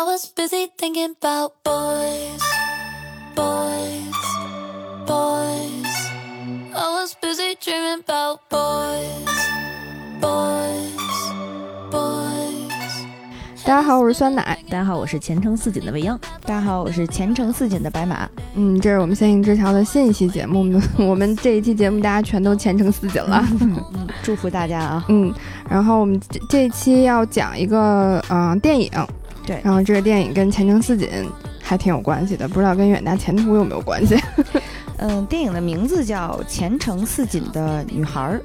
I was busy thinking about boys, boys, boys. I was busy dreaming about boys, boys, boys. 大家好，我是酸奶。大家好，我是前程似锦的未央。大家好，我是前程似锦的白马。嗯，这是我们仙境之桥的新一期节目。我们 我们这一期节目大家全都前程似锦了。祝福大家啊！嗯，然后我们这这一期要讲一个嗯、呃电影，对然后这个电影跟前程似锦还挺有关系的，不知道跟远大前途有没有关系？嗯，电影的名字叫《前程似锦的女孩儿》，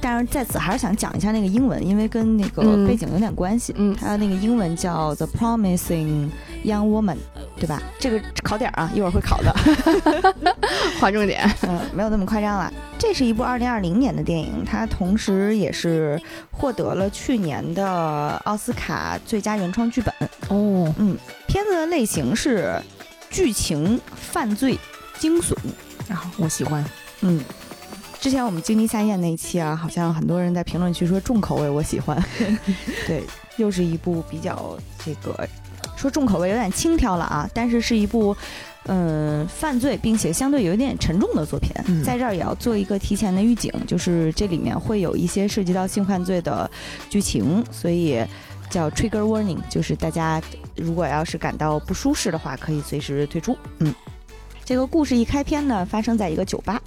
但是在此还是想讲一下那个英文，因为跟那个嗯背景有点关系。嗯它那个英文叫《The Promising Young Woman》，对吧？这个考点儿啊，一会儿会考的。划重点。嗯，没有那么夸张了。这是一部二零二零年的电影，它同时也是获得了去年的奥斯卡最佳原创剧本。哦，嗯，片子的类型是剧情、犯罪、惊悚。啊，我喜欢。嗯，之前我们经历夏宴那一期啊，好像很多人在评论区说重口味，我喜欢。对，又是一部比较这个说重口味有点轻佻了啊，但是是一部嗯犯罪并且相对有一点沉重的作品。嗯在这儿也要做一个提前的预警，就是这里面会有一些涉及到性犯罪的剧情，所以。叫 trigger warning，就是大家如果要是感到不舒适的话，可以随时退出。嗯，这个故事一开篇呢，发生在一个酒吧。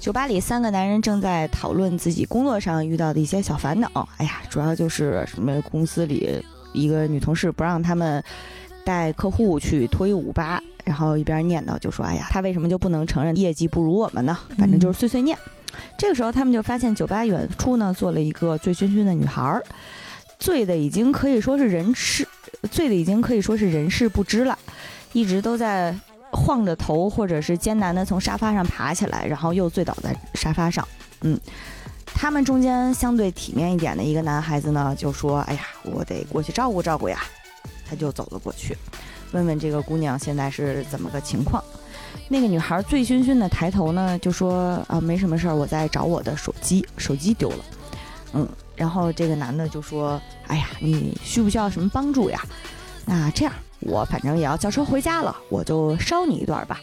酒吧里，三个男人正在讨论自己工作上遇到的一些小烦恼。哎呀，主要就是什么公司里一个女同事不让他们带客户去脱衣舞吧，然后一边念叨就说：“哎呀，他为什么就不能承认业绩不如我们呢？反正就是碎碎念。这个时候，他们就发现酒吧远处呢坐了一个醉醺醺的女孩儿，醉的已经可以说是人事，醉的已经可以说是人事不知了，一直都在晃着头，或者是艰难的从沙发上爬起来，然后又醉倒在沙发上。嗯，他们中间相对体面一点的一个男孩子呢，就说：“哎呀，我得过去照顾照顾呀。”他就走了过去，问问这个姑娘现在是怎么个情况。那个女孩醉醺醺的抬头呢，就说：“啊，没什么事儿，我在找我的手机，手机丢了。”嗯，然后这个男的就说：“哎呀，你需不需要什么帮助呀？那这样，我反正也要叫车回家了，我就捎你一段吧。”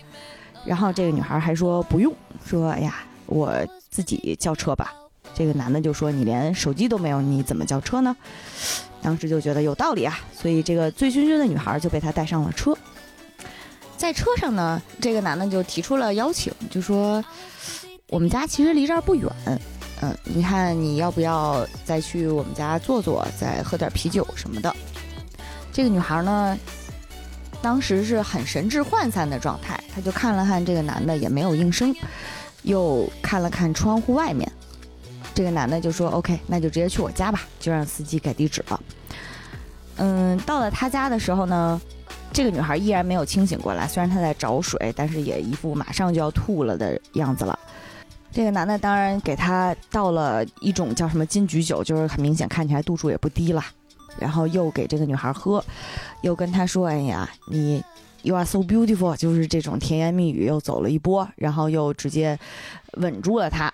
然后这个女孩还说不用，说：“哎呀，我自己叫车吧。”这个男的就说：“你连手机都没有，你怎么叫车呢？”当时就觉得有道理啊，所以这个醉醺醺的女孩就被他带上了车。在车上呢，这个男的就提出了邀请，就说：“我们家其实离这儿不远，嗯，你看你要不要再去我们家坐坐，再喝点啤酒什么的？”这个女孩呢，当时是很神志涣散的状态，她就看了看这个男的，也没有应声，又看了看窗户外面。这个男的就说：“OK，那就直接去我家吧，就让司机改地址了。”嗯，到了他家的时候呢，这个女孩依然没有清醒过来，虽然她在找水，但是也一副马上就要吐了的样子了。这个男的当然给她倒了一种叫什么金桔酒，就是很明显看起来度数也不低了，然后又给这个女孩喝，又跟她说：“哎呀，你 you are so beautiful”，就是这种甜言蜜语又走了一波，然后又直接稳住了她。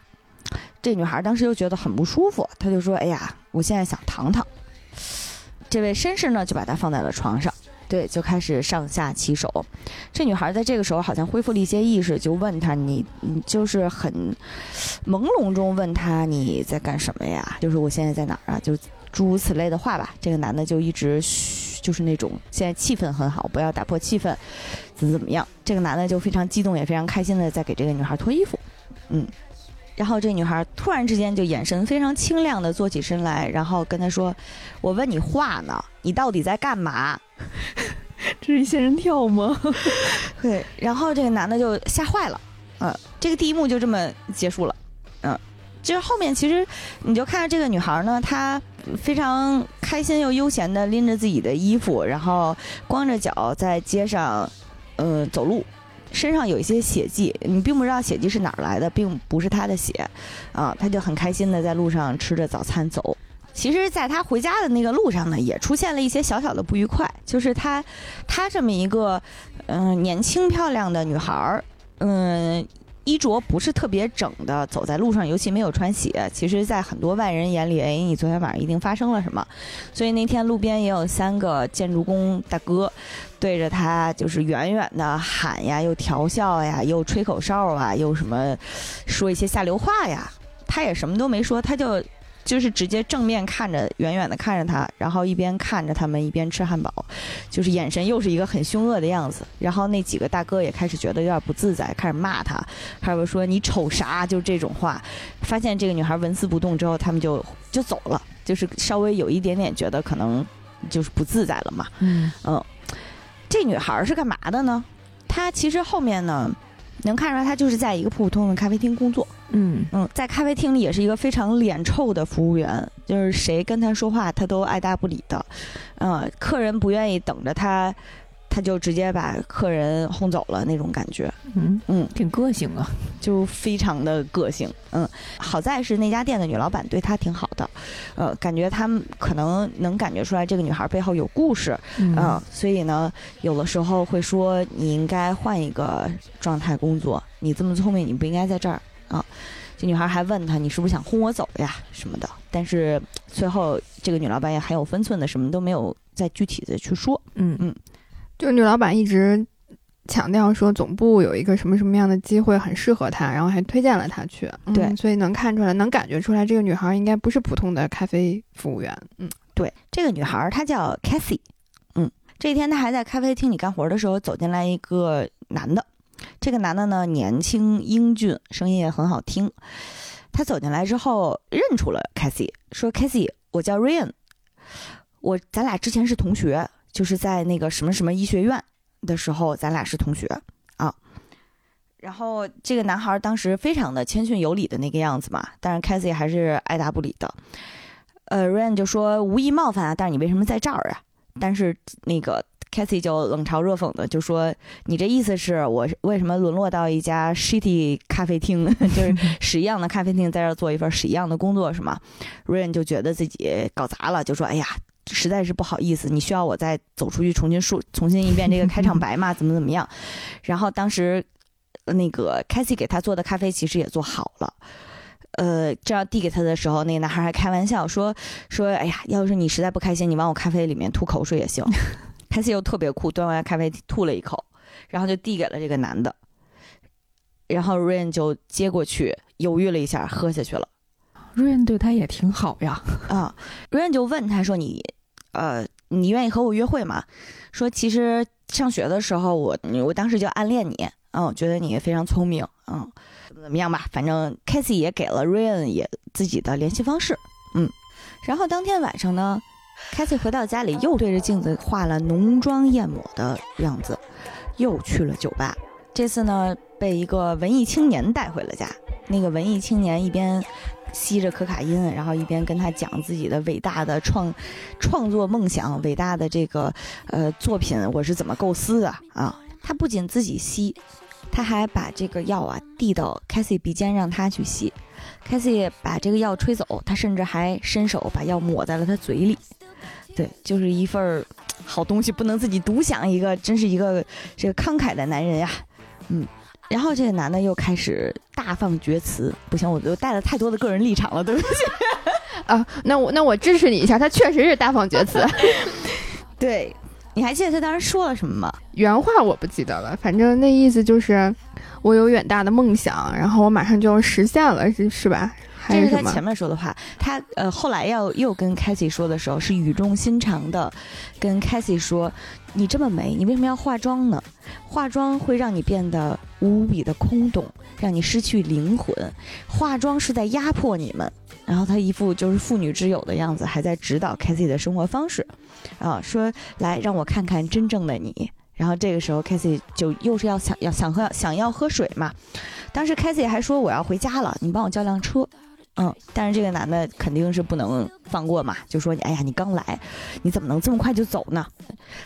这女孩当时又觉得很不舒服，她就说：“哎呀，我现在想躺躺。”这位绅士呢，就把她放在了床上，对，就开始上下其手。这女孩在这个时候好像恢复了一些意识，就问他：“你，你就是很朦胧中问他你在干什么呀？就是我现在在哪儿啊？就诸如此类的话吧。”这个男的就一直嘘，就是那种现在气氛很好，不要打破气氛，怎么怎么样。这个男的就非常激动，也非常开心的在给这个女孩脱衣服，嗯。然后这女孩突然之间就眼神非常清亮的坐起身来，然后跟他说：“我问你话呢，你到底在干嘛？” 这是一仙人跳吗？对，然后这个男的就吓坏了，嗯，这个第一幕就这么结束了，嗯，就是后面其实你就看到这个女孩呢，她非常开心又悠闲的拎着自己的衣服，然后光着脚在街上，呃，走路，身上有一些血迹，你并不知道血迹是哪儿来的，并不是他的血，啊，他就很开心的在路上吃着早餐走。其实，在他回家的那个路上呢，也出现了一些小小的不愉快，就是他，他这么一个，嗯、年轻漂亮的女孩儿，嗯、衣着不是特别整的走在路上，尤其没有穿鞋，其实，在很多外人眼里，哎，你昨天晚上一定发生了什么。所以那天路边也有三个建筑工大哥，对着他就是远远的喊呀，又调笑呀，又吹口哨啊，又什么说一些下流话呀。他也什么都没说，他就就是直接正面看着，远远的看着他，然后一边看着他们一边吃汉堡，就是眼神又是一个很凶恶的样子。然后那几个大哥也开始觉得有点不自在，开始骂他，开始说你瞅啥，就这种话。发现这个女孩纹丝不动之后，他们就就走了，就是稍微有一点点觉得可能就是不自在了嘛。嗯嗯，这女孩是干嘛的呢？她其实后面呢，能看出来他就是在一个普普通通的咖啡厅工作。嗯嗯，在咖啡厅里也是一个非常脸臭的服务员，就是谁跟他说话，他都爱答不理的。嗯，客人不愿意等着他，他就直接把客人轰走了那种感觉。嗯嗯，挺个性啊。就非常的个性。嗯，好在是那家店的女老板对他挺好的，呃，感觉他们可能能感觉出来这个女孩背后有故事。嗯，所以呢，有的时候会说你应该换一个状态工作，你这么聪明，你不应该在这儿啊。这女孩还问他：“你是不是想轰我走呀？”什么的。但是最后这个女老板也很有分寸的，什么都没有再具体的去说。嗯嗯就是女老板一直强调说总部有一个什么什么样的机会很适合她，然后还推荐了她去。嗯对所以能看出来，能感觉出来，这个女孩应该不是普通的咖啡服务员。嗯，对，这个女孩儿她叫 Cassie，嗯，这一天她还在咖啡厅里干活的时候，走进来一个男的。这个男的呢，年轻英俊，声音也很好听。他走进来之后，认出了 Cassie，说：“Cassie，我叫 Ryan，我咱俩之前是同学，就是在那个什么什么医学院的时候，咱俩是同学啊。”然后这个男孩当时非常的谦逊有礼的那个样子嘛，但是 Cassie 还是爱答不理的。呃，Ryan 就说无意冒犯啊，但是你为什么在这儿啊？但是那个 Cathy 就冷嘲热讽的就说：“你这意思是我为什么沦落到一家 shitty 咖啡厅，就是屎一样的咖啡厅，在这儿做一份屎一样的工作是吗？”Ryan 就觉得自己搞砸了，就说：“哎呀，实在是不好意思，你需要我再走出去重新说重新一遍这个开场白嘛？怎么怎么样？”然后当时呃那个 Cathy 给他做的咖啡其实也做好了。呃，这样递给他的时候，那个男孩还开玩笑说说，哎呀，要是你实在不开心，你往我咖啡里面吐口水也行。凯西又特别酷，端过来咖啡吐了一口，然后就递给了这个男的，然后 Rain 就接过去，犹豫了一下，喝下去了。瑞恩对他也挺好呀。啊，Rain 就问他说：“你，呃，你愿意和我约会吗？”说其实上学的时候我，我当时就暗恋你，嗯，我觉得你非常聪明，嗯，怎么怎么样吧，反正 Casey 也给了 Ryan 也自己的联系方式，嗯，然后当天晚上呢，Casey 回到家里又对着镜子画了浓妆艳抹的样子，又去了酒吧，这次呢被一个文艺青年带回了家，那个文艺青年一边。吸着可卡因，然后一边跟他讲自己的伟大的创创作梦想，伟大的这个呃作品，我是怎么构思的啊？他不仅自己吸，他还把这个药啊递到 Cassie 鼻尖让他去吸。Cassie 把这个药吹走，他甚至还伸手把药抹在了他嘴里。对，就是一份儿好东西，不能自己独享一个，真是一个这个慷慨的男人呀。嗯。然后这个男的又开始大放厥词，不行，我就带了太多的个人立场了，对不起。啊，那我那我支持你一下，他确实是大放厥词。对，你还记得他当时说了什么吗？原话我不记得了，反正那意思就是我有远大的梦想，然后我马上就要实现了，是是吧？还是什么？这是他前面说的话。他呃后来要又跟 Cassie 说的时候，是语重心长的跟 Cassie 说：“你这么美，你为什么要化妆呢？化妆会让你变得无比的空洞，让你失去灵魂。化妆是在压迫你们。”然后他一副就是妇女之友的样子，还在指导 Cassie 的生活方式，啊，说来让我看看真正的你。然后这个时候 Cassie 就又是要想要想喝想要喝水嘛，当时 Cassie 还说我要回家了，你帮我叫辆车。嗯，但是这个男的肯定是不能放过嘛，就说你，哎呀，你刚来，你怎么能这么快就走呢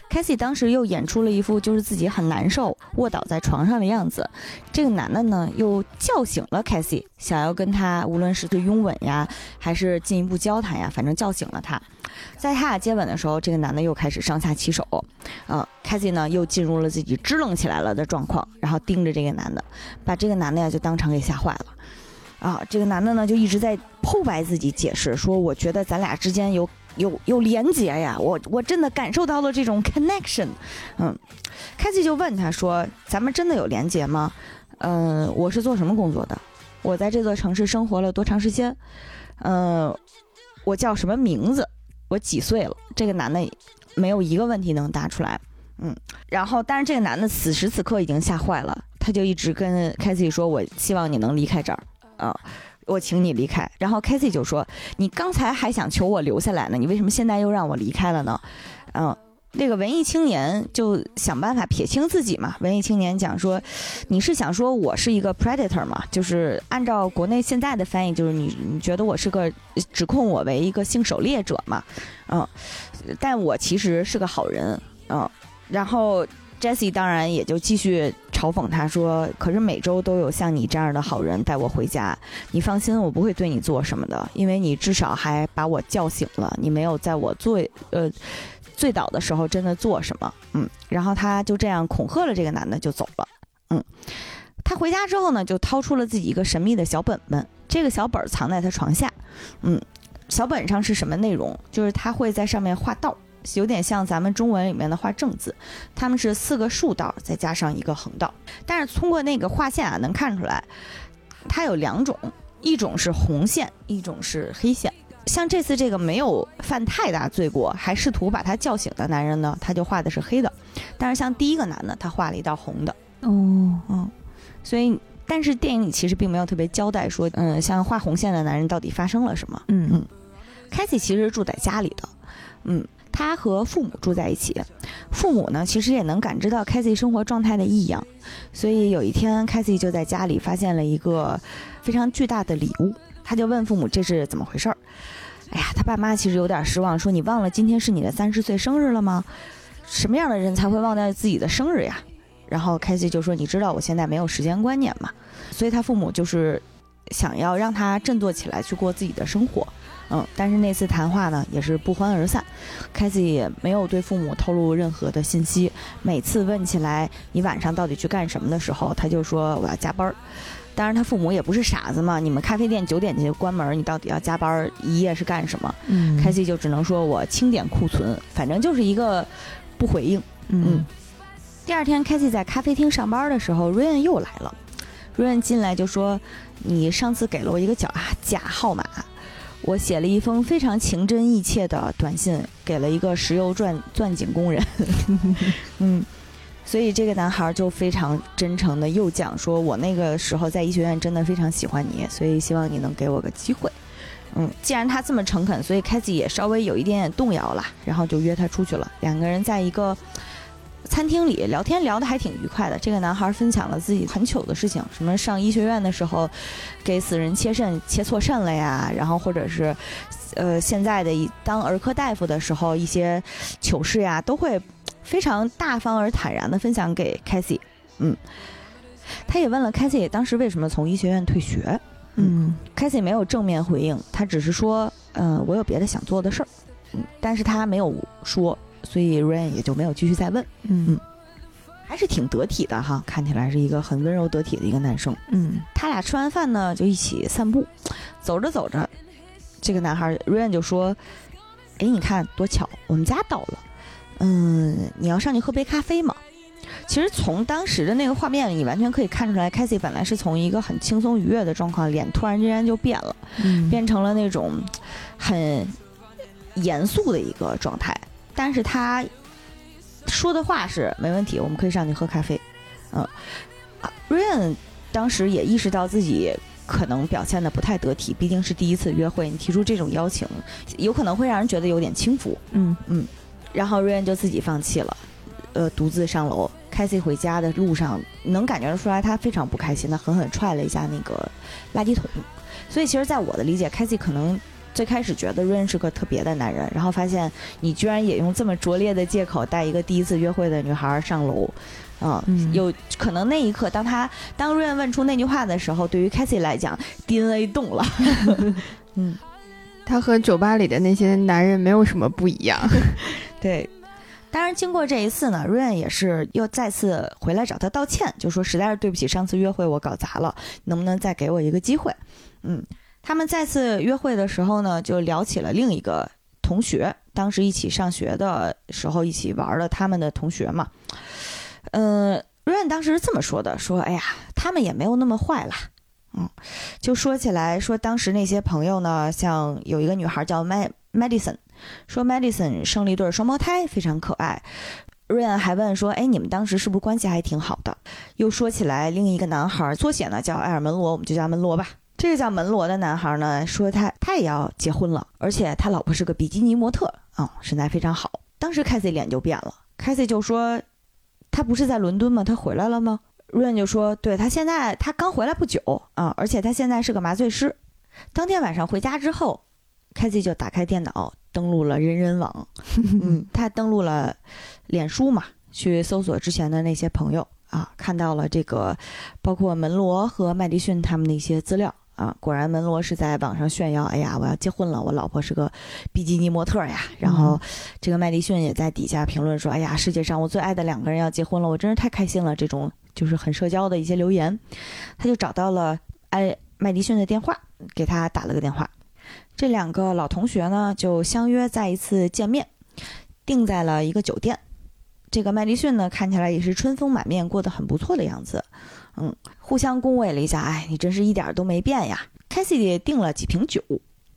？Cassie 当时又演出了一副就是自己很难受，卧倒在床上的样子。这个男的呢，又叫醒了 Cassie，想要跟他无论是对拥吻呀，还是进一步交谈呀，反正叫醒了他。在他俩接吻的时候，这个男的又开始上下其手，嗯、凯西呢又进入了自己支棱起来了的状况，然后盯着这个男的，把这个男的呀就当场给吓坏了。啊，这个男的呢就一直在剖白自己，解释说：“我觉得咱俩之间有有有连结呀，我我真的感受到了这种 connection。”嗯，凯西就问他说：“咱们真的有连结吗？嗯、我是做什么工作的？我在这座城市生活了多长时间？嗯、我叫什么名字？我几岁了？”这个男的没有一个问题能答出来。嗯，然后但是这个男的此时此刻已经吓坏了，他就一直跟凯西说：“我希望你能离开这儿。”啊、我请你离开。然后 Casey 就说：“你刚才还想求我留下来呢，你为什么现在又让我离开了呢？”嗯，那个文艺青年就想办法撇清自己嘛。文艺青年讲说：“你是想说我是一个 predator 嘛？就是按照国内现在的翻译，就是你你觉得我是个指控我为一个性狩猎者嘛？嗯，但我其实是个好人。嗯，然后 Jesse 当然也就继续嘲讽他说：“可是每周都有像你这样的好人带我回家，你放心，我不会对你做什么的，因为你至少还把我叫醒了，你没有在我醉呃醉倒的时候真的做什么。”嗯，然后他就这样恐吓了这个男的就走了。嗯，他回家之后呢，就掏出了自己一个神秘的小本本，这个小本儿藏在他床下。嗯，小本上是什么内容？就是他会在上面画道。有点像咱们中文里面的画正字，他们是四个竖道再加上一个横道，但是通过那个画线啊，能看出来，它有两种，一种是红线，一种是黑线。像这次这个没有犯太大罪过，还试图把他叫醒的男人呢，他就画的是黑的，但是像第一个男的，他画了一道红的，哦，嗯，所以但是电影里其实并没有特别交代说，嗯，像画红线的男人到底发生了什么。嗯。嗯。凯西其实住在家里的，嗯，他和父母住在一起，父母呢其实也能感知到凯西生活状态的异样，所以有一天凯西就在家里发现了一个非常巨大的礼物，他就问父母这是怎么回事儿。哎呀，他爸妈其实有点失望，说你忘了今天是你的三十岁生日了吗？什么样的人才会忘掉自己的生日呀？然后凯西就说：“你知道我现在没有时间观念嘛，所以他父母就是想要让他振作起来去过自己的生活。”嗯，但是那次谈话呢也是不欢而散，凯西也没有对父母透露任何的信息。每次问起来你晚上到底去干什么的时候，他就说我要加班儿。当然他父母也不是傻子嘛，你们咖啡店九点就关门，你到底要加班儿一夜是干什么？嗯凯西就只能说我清点库存，反正就是一个不回应。嗯第二天，凯西在咖啡厅上班的时候，瑞恩又来了。瑞恩进来就说：“你上次给了我一个假假号码，我写了一封非常情真意切的短信，给了一个石油钻钻井工人。嗯，所以这个男孩就非常真诚的又讲说：我那个时候在医学院真的非常喜欢你，所以希望你能给我个机会。嗯，既然他这么诚恳，所以凯西也稍微有一点点动摇了，然后就约他出去了。两个人在一个餐厅里聊天，聊得还挺愉快的。这个男孩分享了自己很糗的事情，什么上医学院的时候给死人切肾切错肾了呀，然后或者是呃现在的一当儿科大夫的时候一些糗事呀，都会非常大方而坦然的分享给凯西。嗯，他也问了凯西当时为什么从医学院退学。嗯凯西没有正面回应，他只是说，嗯、我有别的想做的事儿，嗯，但是他没有说，所以 Ryan 也就没有继续再问，嗯还是挺得体的哈，看起来是一个很温柔得体的一个男生。嗯他俩吃完饭呢，就一起散步，走着走着，这个男孩 Ryan 就说，哎，你看多巧，我们家到了，嗯，你要上去喝杯咖啡吗？其实从当时的那个画面里，你完全可以看出来 c a s i e 本来是从一个很轻松愉悦的状况，脸突然之间就变了。嗯变成了那种很严肃的一个状态。但是他说的话是没问题，我们可以上去喝咖啡。嗯，啊，瑞恩当时也意识到自己可能表现的不太得体，毕竟是第一次约会，你提出这种邀请，有可能会让人觉得有点轻浮。嗯嗯然后瑞恩就自己放弃了，呃，独自上楼。凯西回家的路上，能感觉得出来他非常不开心，他狠狠踹了一下那个垃圾桶。所以，其实，在我的理解，凯西可能最开始觉得瑞恩是个特别的男人，然后发现你居然也用这么拙劣的借口带一个第一次约会的女孩上楼，啊、嗯有可能那一刻，当他当瑞恩问出那句话的时候，对于凯西来讲，DNA 动了。嗯，他和酒吧里的那些男人没有什么不一样。对，当然经过这一次呢，瑞恩也是又再次回来找他道歉，就说实在是对不起，上次约会我搞砸了，能不能再给我一个机会？嗯，他们再次约会的时候呢，就聊起了另一个同学，当时一起上学的时候一起玩的他们的同学嘛。呃，瑞恩当时是这么说的，说哎呀，他们也没有那么坏啦。嗯，就说起来说当时那些朋友呢，像有一个女孩叫 Mad Madison。说 Madison 生了一对双胞胎，非常可爱。瑞安还问说：“哎，你们当时是不是关系还挺好的？”又说起来，另一个男孩缩写呢叫埃尔门罗，我们就叫门罗吧。这个叫门罗的男孩呢，说他他也要结婚了，而且他老婆是个比基尼模特啊，身材非常好。当时凯西脸就变了，凯西就说：“他不是在伦敦吗？他回来了吗？”瑞恩就说：“对他现在他刚回来不久啊，而且他现在是个麻醉师。”当天晚上回家之后，凯西就打开电脑。登录了人人网，嗯，他登录了脸书嘛，去搜索之前的那些朋友啊，看到了这个，包括门罗和麦迪逊他们的一些资料啊，果然门罗是在网上炫耀，哎呀，我要结婚了，我老婆是个比基尼模特呀。然后这个麦迪逊也在底下评论说，哎呀，世界上我最爱的两个人要结婚了，我真是太开心了。这种就是很社交的一些留言，他就找到了哎麦迪逊的电话，给他打了个电话。这两个老同学呢，就相约再一次见面，定在了一个酒店。这个麦迪逊呢，看起来也是春风满面，过得很不错的样子。嗯，互相恭维了一下，哎，你真是一点都没变呀。凯西也订了几瓶酒。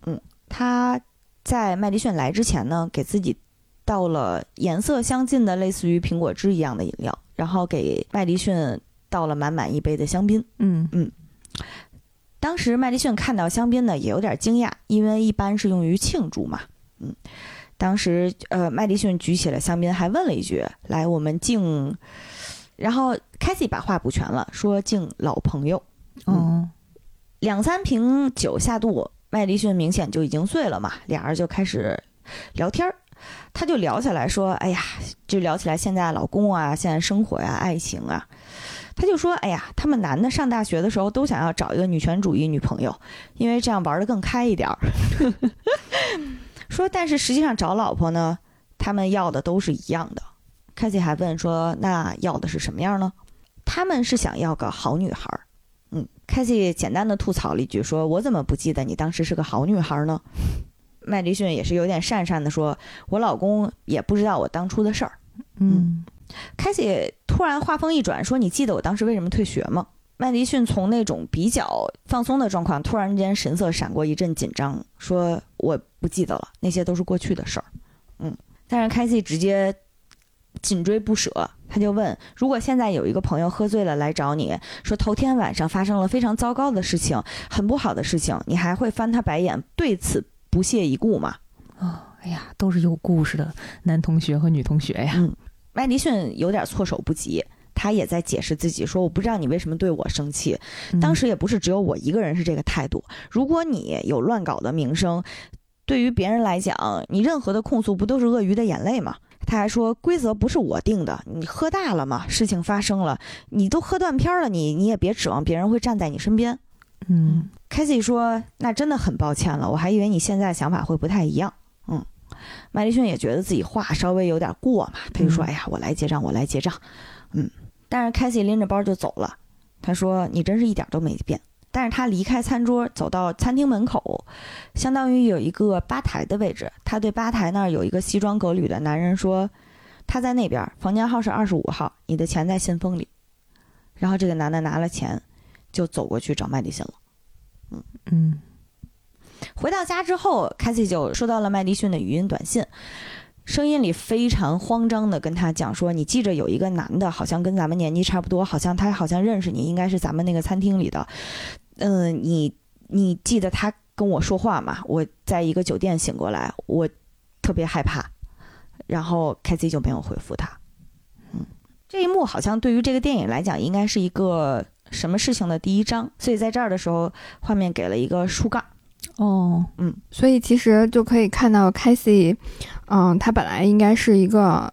嗯，他在麦迪逊来之前呢，给自己倒了颜色相近的类似于苹果汁一样的饮料，然后给麦迪逊倒了满满一杯的香槟。嗯嗯。当时麦迪逊看到香槟呢，也有点惊讶，因为一般是用于庆祝嘛。嗯，当时呃，麦迪逊举起了香槟，还问了一句：“来，我们敬。”然后凯西把话补全了，说：“敬老朋友。”嗯，两三瓶酒下肚，麦迪逊明显就已经醉了嘛。俩人就开始聊天儿，他就聊起来说：“哎呀，就聊起来现在老公啊，现在生活呀，爱情啊。”他就说：“哎呀，他们男的上大学的时候都想要找一个女权主义女朋友，因为这样玩的更开一点儿。说，但是实际上找老婆呢，他们要的都是一样的。凯西还问说：那要的是什么样呢？他们是想要个好女孩儿。嗯，凯西简单的吐槽了一句：说我怎么不记得你当时是个好女孩呢？麦迪逊也是有点讪讪的说：我老公也不知道我当初的事儿。嗯。”凯西突然话锋一转，说：“你记得我当时为什么退学吗？”麦迪逊从那种比较放松的状况，突然间神色闪过一阵紧张，说：“我不记得了，那些都是过去的事儿。”嗯，但是凯西直接紧追不舍，他就问：“如果现在有一个朋友喝醉了来找你说头天晚上发生了非常糟糕的事情，很不好的事情，你还会翻他白眼，对此不屑一顾吗？”哦，哎呀，都是有故事的男同学和女同学呀。嗯。麦迪逊有点措手不及，他也在解释自己说：“我不知道你为什么对我生气，当时也不是只有我一个人是这个态度。如果你有乱搞的名声，对于别人来讲，你任何的控诉不都是鳄鱼的眼泪吗？”他还说：“规则不是我定的，你喝大了嘛，事情发生了，你都喝断片了，你你也别指望别人会站在你身边。”嗯，凯西说：“那真的很抱歉了，我还以为你现在想法会不太一样。”嗯。麦迪逊也觉得自己话稍微有点过嘛，他就说：“哎呀，我来结账，我来结账。”嗯，但是凯西拎着包就走了。他说：“你真是一点都没变。”但是他离开餐桌，走到餐厅门口，相当于有一个吧台的位置。他对吧台那儿有一个西装革履的男人说：“他在那边，房间号是二十五号，你的钱在信封里。”然后这个男的拿了钱，就走过去找麦迪逊了。嗯嗯。回到家之后，凯西就收到了麦迪逊的语音短信，声音里非常慌张的跟他讲说：“你记着，有一个男的，好像跟咱们年纪差不多，好像他好像认识你，应该是咱们那个餐厅里的。嗯，你你记得他跟我说话吗？我在一个酒店醒过来，我特别害怕。然后凯西就没有回复他。嗯，这一幕好像对于这个电影来讲，应该是一个什么事情的第一章。所以在这儿的时候，画面给了一个竖杠。”哦，嗯，所以其实就可以看到凯西，嗯，他本来应该是一个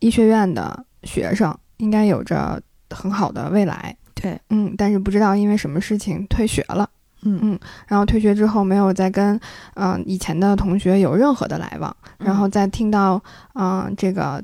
医学院的学生，应该有着很好的未来。对，嗯，但是不知道因为什么事情退学了。嗯然后退学之后没有再跟嗯、呃以前的同学有任何的来往，然后再听到嗯、呃这个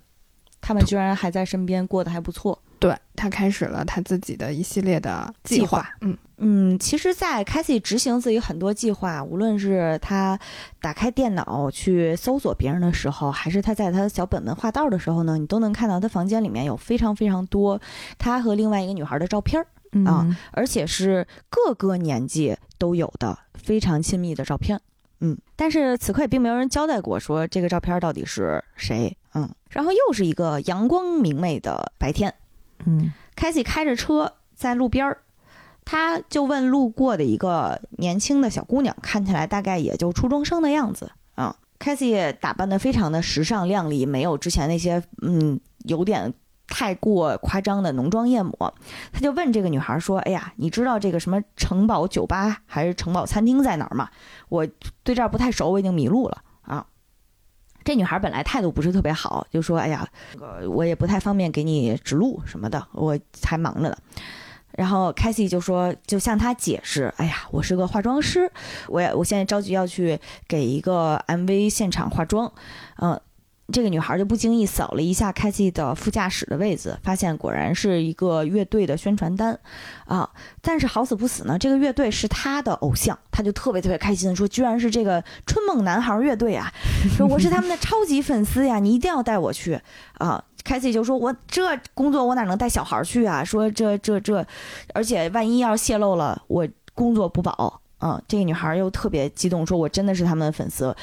他们居然还在身边，过得还不错。对他开始了他自己的一系列的计计划嗯嗯，其实，在 c a s i e 执行自己很多计划，无论是他打开电脑去搜索别人的时候，还是他在他的小本本画道的时候呢，你都能看到他房间里面有非常非常多他和另外一个女孩的照片儿，啊嗯而且是各个年纪都有的非常亲密的照片。嗯，但是此刻也并没有人交代过说这个照片到底是谁。嗯，然后又是一个阳光明媚的白天，嗯凯西开着车在路边儿，他就问路过的一个年轻的小姑娘，看起来大概也就初中生的样子啊。凯西打扮的非常的时尚靓丽，没有之前那些嗯有点太过夸张的浓妆艳抹。他就问这个女孩说：“哎呀，你知道这个什么城堡酒吧还是城堡餐厅在哪儿吗？我对这儿不太熟，我已经迷路了。”这女孩本来态度不是特别好，就说：“哎呀，这个我也不太方便给你指路什么的，我还忙着呢。”然后凯西就说，就向她解释：“哎呀，我是个化妆师，我也我现在着急要去给一个 MV 现场化妆。”嗯，这个女孩就不经意扫了一下凯西的副驾驶的位子，发现果然是一个乐队的宣传单啊。但是好死不死呢，这个乐队是他的偶像，他就特别特别开心说：“居然是这个春梦男孩乐队啊！说我是他们的超级粉丝呀，你一定要带我去啊！” 凯西就说：“我这工作我哪能带小孩去啊？说这这这，而且万一要泄露了，我工作不保。”嗯，这个女孩又特别激动，说：“我真的是他们的粉丝。”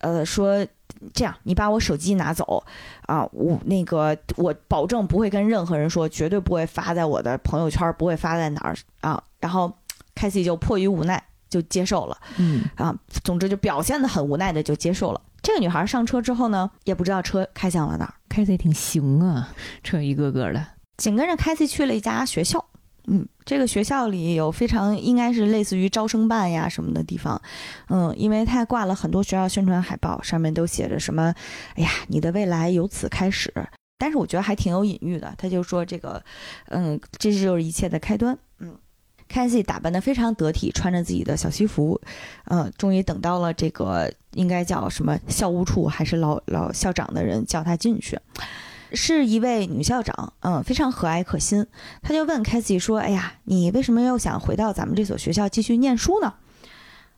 呃，说这样，你把我手机拿走啊，我那个我保证不会跟任何人说，绝对不会发在我的朋友圈，不会发在哪儿啊。然后凯西就迫于无奈就接受了。嗯啊，总之就表现的很无奈的就接受了。这个女孩上车之后呢，也不知道车开向了哪儿，开的也挺行啊，车一个个的，紧跟着凯西去了一家学校。嗯，这个学校里有非常应该是类似于招生办呀什么的地方，嗯，因为他挂了很多学校宣传海报，上面都写着什么，哎呀，你的未来由此开始。但是我觉得还挺有隐喻的，他就说这个，嗯，这就是一切的开端。嗯，凯西打扮得非常得体，穿着自己的小西服，嗯，终于等到了这个应该叫什么校务处还是老老校长的人叫他进去。是一位女校长，嗯，非常和蔼可亲。他就问凯西说：“哎呀，你为什么又想回到咱们这所学校继续念书呢？”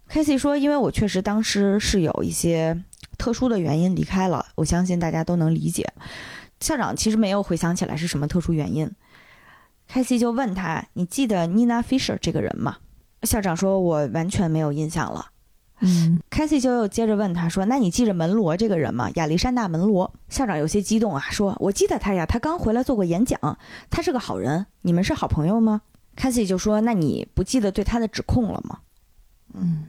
凯西说：“因为我确实当时是有一些特殊的原因离开了，我相信大家都能理解。”校长其实没有回想起来是什么特殊原因。凯西就问他：“你记得 Nina Fisher 这个人吗？”校长说：“我完全没有印象了。”嗯凯西就又接着问他说：“那你记着门罗这个人吗？亚历山大门罗。”校长有些激动啊，说：“我记得他呀，他刚回来做过演讲，他是个好人。你们是好朋友吗？”凯西就说：“那你不记得对他的指控了吗嗯？”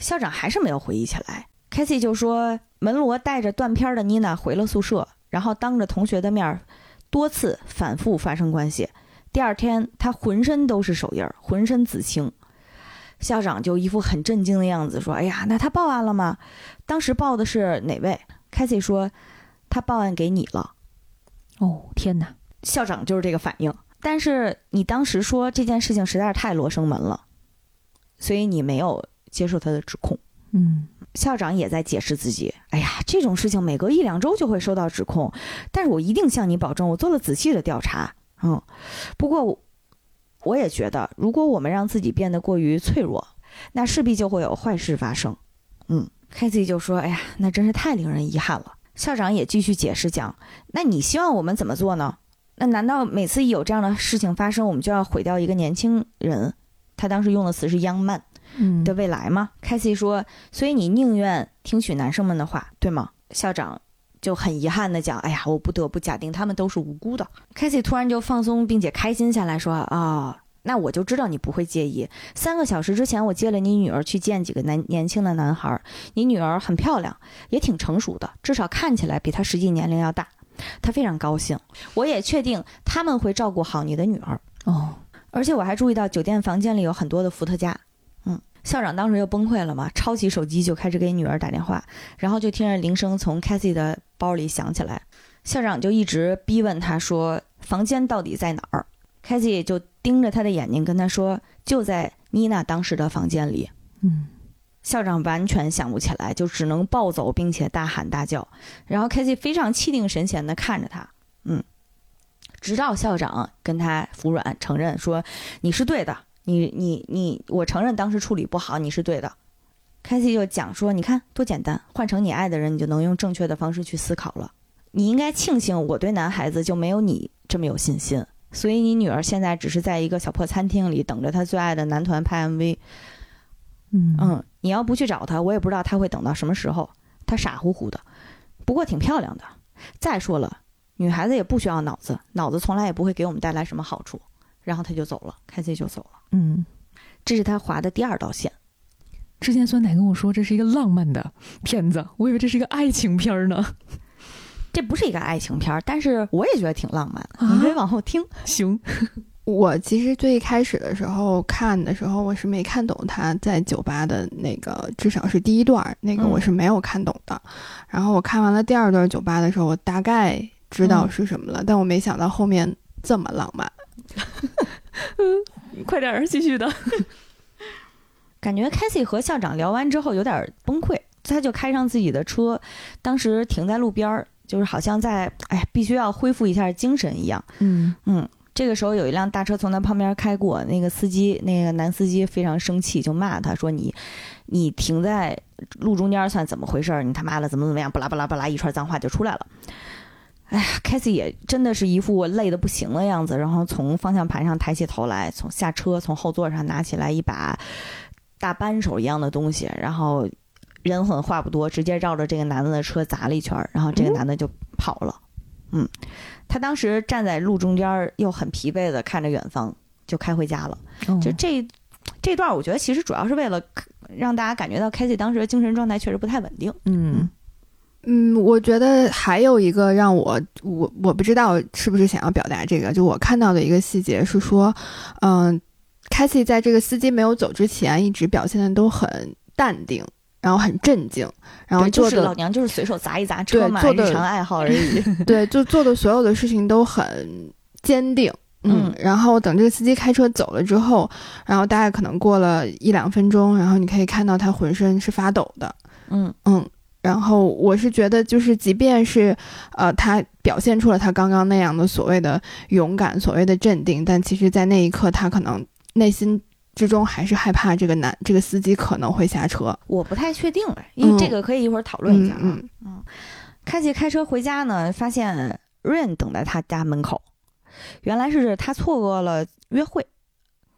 校长还是没有回忆起来。凯西就说：“门罗带着断片的妮娜回了宿舍，然后当着同学的面儿多次反复发生关系。第二天，他浑身都是手印儿，浑身紫青。”校长就一副很震惊的样子，说：“哎呀，那他报案了吗？当时报的是哪位？”凯西说：“他报案给你了。哦天哪，”校长就是这个反应。但是你当时说这件事情实在是太罗生门了，所以你没有接受他的指控。嗯校长也在解释自己：“哎呀，这种事情每隔一两周就会收到指控，但是我一定向你保证，我做了仔细的调查。嗯，不过我我也觉得，如果我们让自己变得过于脆弱，那势必就会有坏事发生。”嗯，凯西就说：“哎呀，那真是太令人遗憾了。”校长也继续解释讲：“那你希望我们怎么做呢？那难道每次一有这样的事情发生，我们就要毁掉一个年轻人？他当时用的词是 ‘young man’。”嗯的未来吗？凯西说，所以你宁愿听取男生们的话，对吗？校长就很遗憾的讲，哎呀，我不得不假定他们都是无辜的。凯西突然就放松并且开心下来，说啊。那我就知道你不会介意。三个小时之前，我接了你女儿去见几个男年轻的男孩。你女儿很漂亮，也挺成熟的，至少看起来比她实际年龄要大。她非常高兴，我也确定他们会照顾好你的女儿。哦而且我还注意到酒店房间里有很多的伏特加。校长当时就崩溃了嘛，抄起手机就开始给女儿打电话，然后就听着铃声从 Cathy 的包里响起来。校长就一直逼问他说：“房间到底在哪儿？”Cathy 就盯着他的眼睛跟他说：“就在妮娜当时的房间里，嗯校长完全想不起来，就只能暴走，并且大喊大叫。然后凯西非常气定神闲地看着他，嗯，直到校长跟他服软，承认说你是对的，你你你，我承认当时处理不好，你是对的。凯西就讲说，你看多简单，换成你爱的人，你就能用正确的方式去思考了。你应该庆幸我对男孩子就没有你这么有信心，所以你女儿现在只是在一个小破餐厅里等着她最爱的男团拍 MV。嗯嗯，你要不去找她，我也不知道她会等到什么时候。她傻乎乎的，不过挺漂亮的。再说了，女孩子也不需要脑子，脑子从来也不会给我们带来什么好处。然后他就走了，开 C 就走了。嗯，这是他划的第二道线。之前酸奶跟我说这是一个浪漫的片子，我以为这是一个爱情片儿呢。这不是一个爱情片儿，但是我也觉得挺浪漫的。啊你可以往后听。行，我其实最开始的时候看的时候，我是没看懂他在酒吧的那个，至少是第一段儿那个嗯我是没有看懂的。然后我看完了第二段酒吧的时候，我大概知道嗯是什么了，但我没想到后面这么浪漫。快点儿继续的。感觉凯西和校长聊完之后有点崩溃，他就开上自己的车，当时停在路边儿，就是好像在哎必须要恢复一下精神一样。嗯嗯，这个时候有一辆大车从他旁边开过，那个司机，那个男司机非常生气，就骂他说：“你，你停在路中间算怎么回事？你他妈的怎么怎么样？巴拉巴拉巴拉一串脏话就出来了。”哎呀，凯西也真的是一副累得不行的样子，然后从方向盘上抬起头来，从下车从后座上拿起来一把大扳手一样的东西，然后人狠话不多，直接绕着这个男的的车砸了一圈儿，然后这个男的就跑了。嗯，他当时站在路中间儿，又很疲惫的看着远方，就开回家了。哦就这这段，我觉得其实主要是为了让大家感觉到凯西当时的精神状态确实不太稳定。嗯嗯，我觉得还有一个让我我我不知道是不是想要表达这个，就我看到的一个细节是说，嗯、凯西在这个司机没有走之前，一直表现的都很淡定，然后很镇静，然后，就是老娘就是随手砸一砸车嘛，日常爱好而已。对，就做的所有的事情都很坚定。嗯嗯，然后等这个司机开车走了之后，然后大概可能过了一两分钟，然后你可以看到他浑身是发抖的。嗯嗯，然后我是觉得，就是即便是呃，他表现出了他刚刚那样的所谓的勇敢、所谓的镇定，但其实，在那一刻，他可能内心之中还是害怕这个男这个司机可能会下车。我不太确定哎，因为嗯这个可以一会儿讨论一下啊。嗯开启开车回家呢，发现 Rain 等在他家门口，原来是他错过了约会。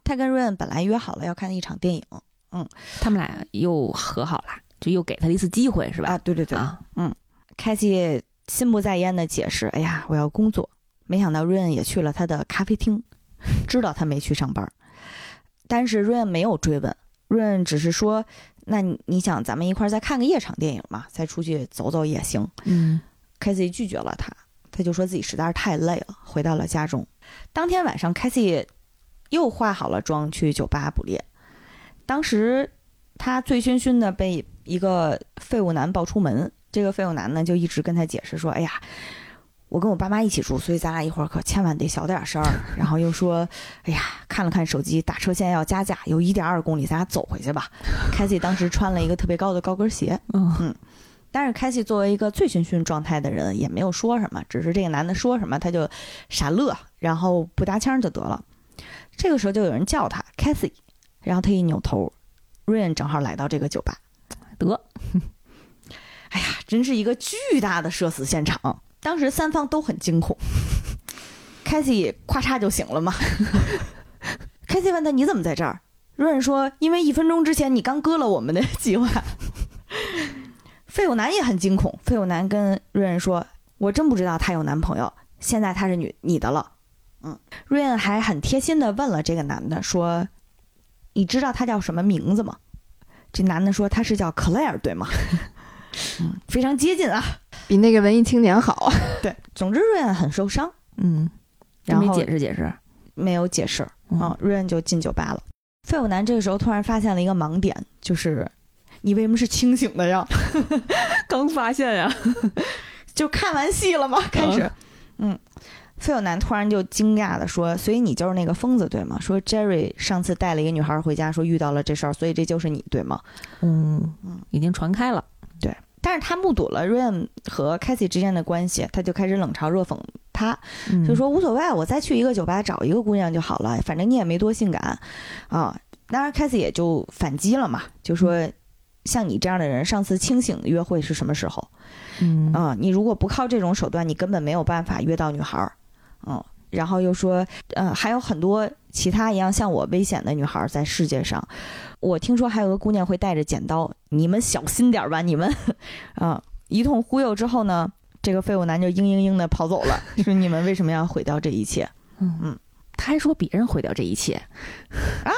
他跟 Rain 本来约好了要看一场电影嗯他们俩又和好了，就又给他了一次机会，是吧？啊，对对对，啊，嗯，凯西心不在焉的解释：“哎呀，我要工作。”没想到 Rain 也去了他的咖啡厅，知道他没去上班，但是 Rain 没有追问，Rain 只是说：“那你你想咱们一块儿再看个夜场电影嘛，再出去走走也行。”嗯凯西拒绝了他，他就说自己实在是太累了，回到了家中。当天晚上，凯西又化好了妆去酒吧捕猎。当时他醉醺醺的被一个废物男抱出门，这个废物男呢就一直跟他解释说：“哎呀，我跟我爸妈一起住，所以咱俩一会儿可千万得小点声儿。”然后又说：“哎呀，看了看手机，打车现在要加价，有一点二公里，咱俩走回去吧。”凯西当时穿了一个特别高的高跟鞋，嗯但是凯西作为一个醉醺醺状态的人，也没有说什么，只是这个男的说什么他就傻乐，然后不搭腔就得了。这个时候就有人叫他 Cathy，然后他一扭头，Rain 正好来到这个酒吧，得，哎呀，真是一个巨大的社死现场。当时三方都很惊恐，凯西咔嚓就醒了嘛。凯西问他你怎么在这儿瑞恩说因为一分钟之前你刚割了我们的计划。废物男也很惊恐，废物男跟瑞恩说：“我真不知道她有男朋友，现在她是女你的了。”嗯，瑞恩还很贴心的问了这个男的说：“你知道他叫什么名字吗？”这男的说：“他是叫克莱尔，对吗？” 嗯，非常接近啊。比那个文艺青年好。对，总之瑞恩很受伤，嗯，然后没解释解释。没有解释嗯啊，瑞恩就进酒吧了。废物男这个时候突然发现了一个盲点，就是你为什么是清醒的呀？刚发现呀，就看完戏了吗？开始，嗯，费友南突然就惊讶的说：“所以你就是那个疯子对吗？”说 Jerry 上次带了一个女孩回家，说遇到了这事儿，所以这就是你对吗？嗯嗯，已经传开了。对但是他目睹了 Ryan 和 Cassie 之间的关系，他就开始冷嘲热讽他，嗯就说无所谓，我再去一个酒吧找一个姑娘就好了，反正你也没多性感啊。当然，Cassie 也就反击了嘛，就说像你这样的人，上次清醒约会是什么时候嗯啊？你如果不靠这种手段，你根本没有办法约到女孩儿。嗯，然后又说，呃，还有很多其他一样像我危险的女孩儿在世界上。我听说还有个姑娘会带着剪刀，你们小心点儿吧，你们啊！一通忽悠之后呢，这个废物男就嘤嘤嘤的跑走了，说你们为什么要毁掉这一切？嗯嗯，他还说别人毁掉这一切 啊。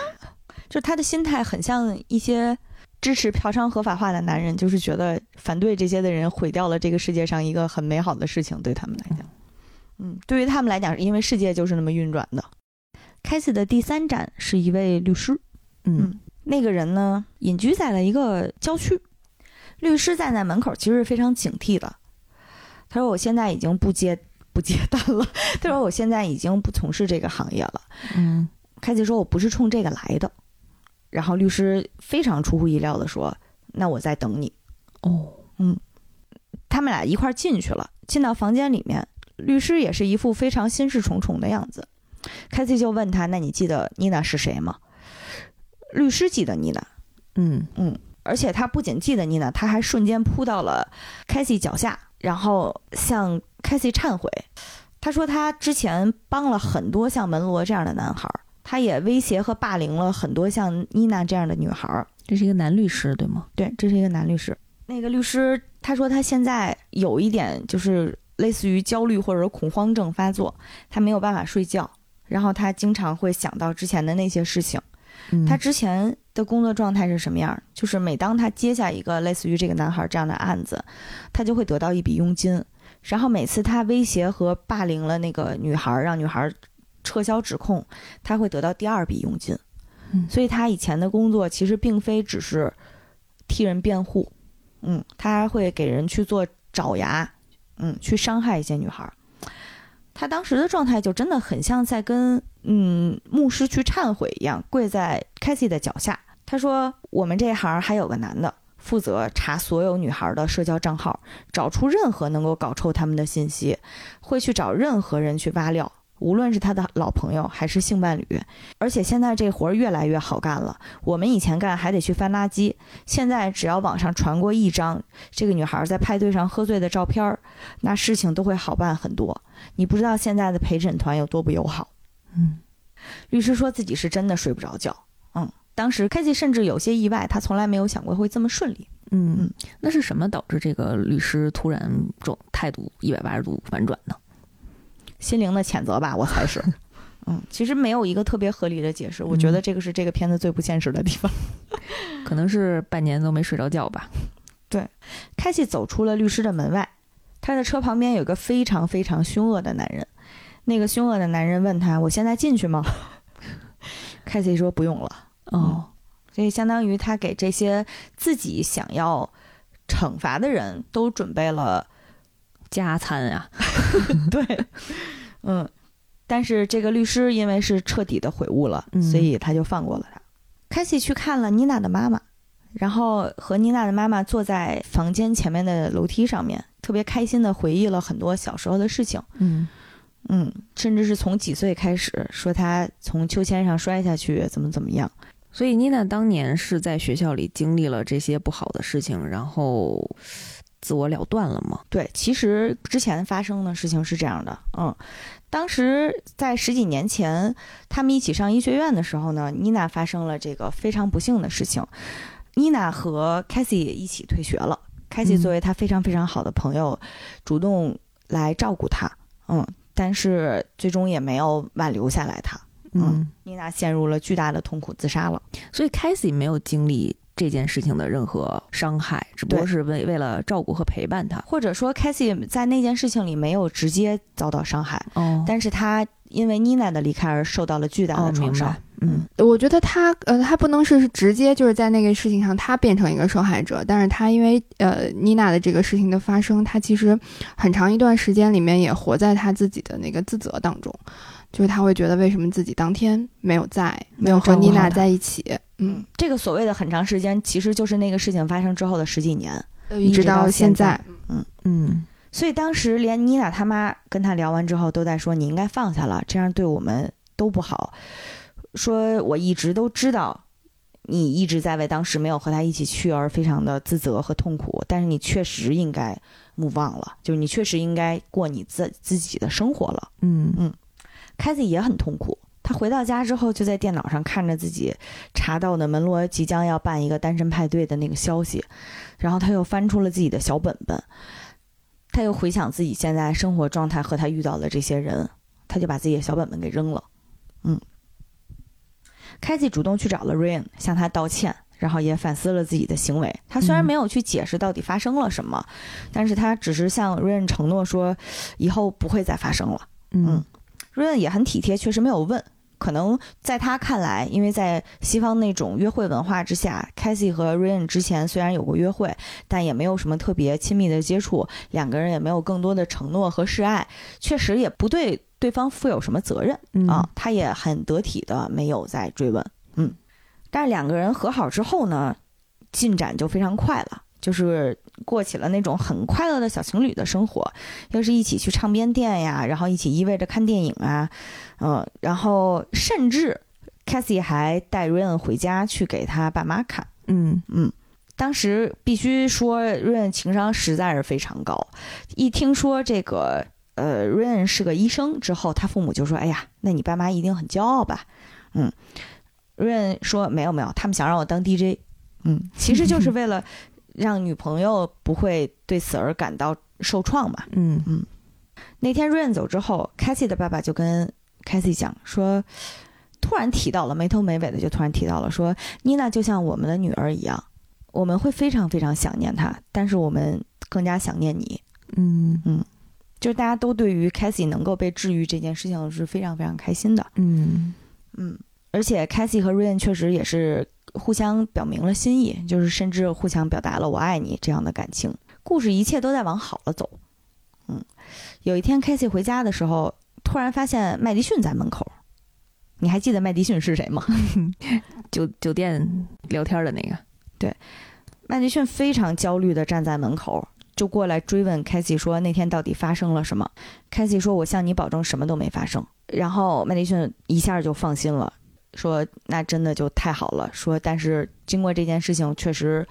就他的心态很像一些支持嫖娼合法化的男人，就是觉得反对这些的人毁掉了这个世界上一个很美好的事情，对他们来讲，嗯，对于他们来讲，因为世界就是那么运转的。开启的第三站是一位律师，嗯那个人呢隐居在了一个郊区，律师站在门口，其实是非常警惕的。他说：“我现在已经不接不接单了。”他说：“我现在已经不从事这个行业了。”嗯开启说：“我不是冲这个来的。”然后律师非常出乎意料的说：“那我在等你。哦，”嗯他们俩一块儿进去了，进到房间里面，律师也是一副非常心事重重的样子。凯西就问他：“那你记得妮娜是谁吗？”律师记得妮娜，嗯嗯而且他不仅记得妮娜，他还瞬间扑到了凯西脚下，然后向凯西忏悔。他说他之前帮了很多像门罗这样的男孩儿，他也威胁和霸凌了很多像妮娜这样的女孩儿。这是一个男律师对吗？对，这是一个男律师。那个律师他说他现在有一点就是类似于焦虑或者恐慌症发作，他没有办法睡觉，然后他经常会想到之前的那些事情。嗯他之前的工作状态是什么样？就是每当他接下一个类似于这个男孩这样的案子，他就会得到一笔佣金。然后每次他威胁和霸凌了那个女孩，让女孩撤销指控，他会得到第二笔佣金。嗯所以他以前的工作其实并非只是替人辩护，嗯，他还会给人去做爪牙，嗯，去伤害一些女孩。他当时的状态就真的很像在跟嗯牧师去忏悔一样，跪在凯西的脚下。他说：“我们这行还有个男的，负责查所有女孩的社交账号，找出任何能够搞臭他们的信息，会去找任何人去挖料，无论是他的老朋友还是性伴侣。而且现在这活儿越来越好干了。我们以前干还得去翻垃圾，现在只要网上传过一张这个女孩在派对上喝醉的照片儿，那事情都会好办很多。你不知道现在的陪审团有多不友好。”嗯律师说自己是真的睡不着觉。嗯，当时开西甚至有些意外，他从来没有想过会这么顺利。嗯，那是什么导致这个律师突然这种态度一百八十度反转呢？心灵的谴责吧，我猜是。嗯，其实没有一个特别合理的解释，我觉得这个是这个片子最不现实的地方。可能是半年都没睡着觉吧。对，凯西走出了律师的门外，他的车旁边有个非常非常凶恶的男人。那个凶恶的男人问他：“我现在进去吗？” 凯西说：“不用了。”哦，所以相当于他给这些自己想要惩罚的人都准备了加餐啊，对，嗯，但是这个律师因为是彻底的悔悟了，嗯所以他就放过了他。凯西去看了妮娜的妈妈，然后和妮娜的妈妈坐在房间前面的楼梯上面，特别开心的回忆了很多小时候的事情。嗯嗯，甚至是从几岁开始说他从秋千上摔下去，怎么怎么样。所以妮娜当年是在学校里经历了这些不好的事情，然后自我了断了吗？对，其实之前发生的事情是这样的，嗯，当时在十几年前，他们一起上医学院的时候呢，妮娜发生了这个非常不幸的事情，妮娜和凯西也一起退学了，凯西嗯。作为她非常非常好的朋友，主动来照顾她，嗯，但是最终也没有挽留下来她，嗯，妮娜陷入了巨大的痛苦，自杀了。所以凯西没有经历这件事情的任何伤害，只不过是为为了照顾和陪伴他。或者说，凯西在那件事情里没有直接遭到伤害，哦但是他因为妮娜的离开而受到了巨大的创伤。白。嗯我觉得他呃，他不能是直接就是在那个事情上他变成一个受害者，但是他因为呃妮娜的这个事情的发生，他其实很长一段时间里面也活在他自己的那个自责当中，就是他会觉得为什么自己当天没有在，没有和妮娜在一起，嗯，这个所谓的很长时间，其实就是那个事情发生之后的十几年。一直到现在，嗯嗯所以当时连妮娜他妈跟他聊完之后，都在说你应该放下了，这样对我们都不好。说我一直都知道，你一直在为当时没有和他一起去而非常的自责和痛苦，但是你确实应该 move on 了，就是你确实应该过你自自己的生活了。嗯凯西也很痛苦。他回到家之后，就在电脑上看着自己查到的门罗即将要办一个单身派对的那个消息，然后他又翻出了自己的小本本，他又回想自己现在生活状态和他遇到的这些人，他就把自己的小本本给扔了。嗯，凯西主动去找了 Rain，向他道歉，然后也反思了自己的行为。他虽然嗯没有去解释到底发生了什么，但是他只是向 Ryan 承诺说，以后不会再发生了。嗯瑞恩也很体贴，确实没有问。可能在他看来，因为在西方那种约会文化之下，凯西和 Rain 之前虽然有过约会，但也没有什么特别亲密的接触，两个人也没有更多的承诺和示爱，确实也不对对方负有什么责任嗯啊。他也很得体的没有再追问，嗯。但是两个人和好之后呢，进展就非常快了，就是过起了那种很快乐的小情侣的生活，又是一起去唱片店呀，然后一起依偎着看电影啊，嗯，然后甚至 Cassie 还带 Ryan 回家去给他爸妈看，嗯嗯。当时必须说，Ryan 情商实在是非常高。一听说这个，呃，Ryan 是个医生之后，他父母就说：“哎呀，那你爸妈一定很骄傲吧？”嗯，Ryan 说：“没有没有，他们想让我当 DJ。”嗯，其实就是 为了让女朋友不会对此而感到受创嘛。嗯嗯那天 Ryan 走之后，Cassie 的爸爸就跟 Cassie 讲说，突然提到了没头没尾的，就突然提到了说，妮娜就像我们的女儿一样，我们会非常非常想念她，但是我们更加想念你。嗯嗯就是大家都对于 Cassie 能够被治愈这件事情是非常非常开心的。嗯嗯，而且 Cassie 和 Ryan 确实也是互相表明了心意，就是甚至互相表达了“我爱你”这样的感情。故事一切都在往好了走。嗯，有一天 Cassie 回家的时候，突然发现麦迪逊在门口。你还记得麦迪逊是谁吗？酒酒店聊天的那个，对麦迪逊非常焦虑地站在门口，就过来追问凯西说：“那天到底发生了什么？”凯西说：“我向你保证，什么都没发生。”然后麦迪逊一下就放心了，说：“那真的就太好了。”说：“但是经过这件事情，确实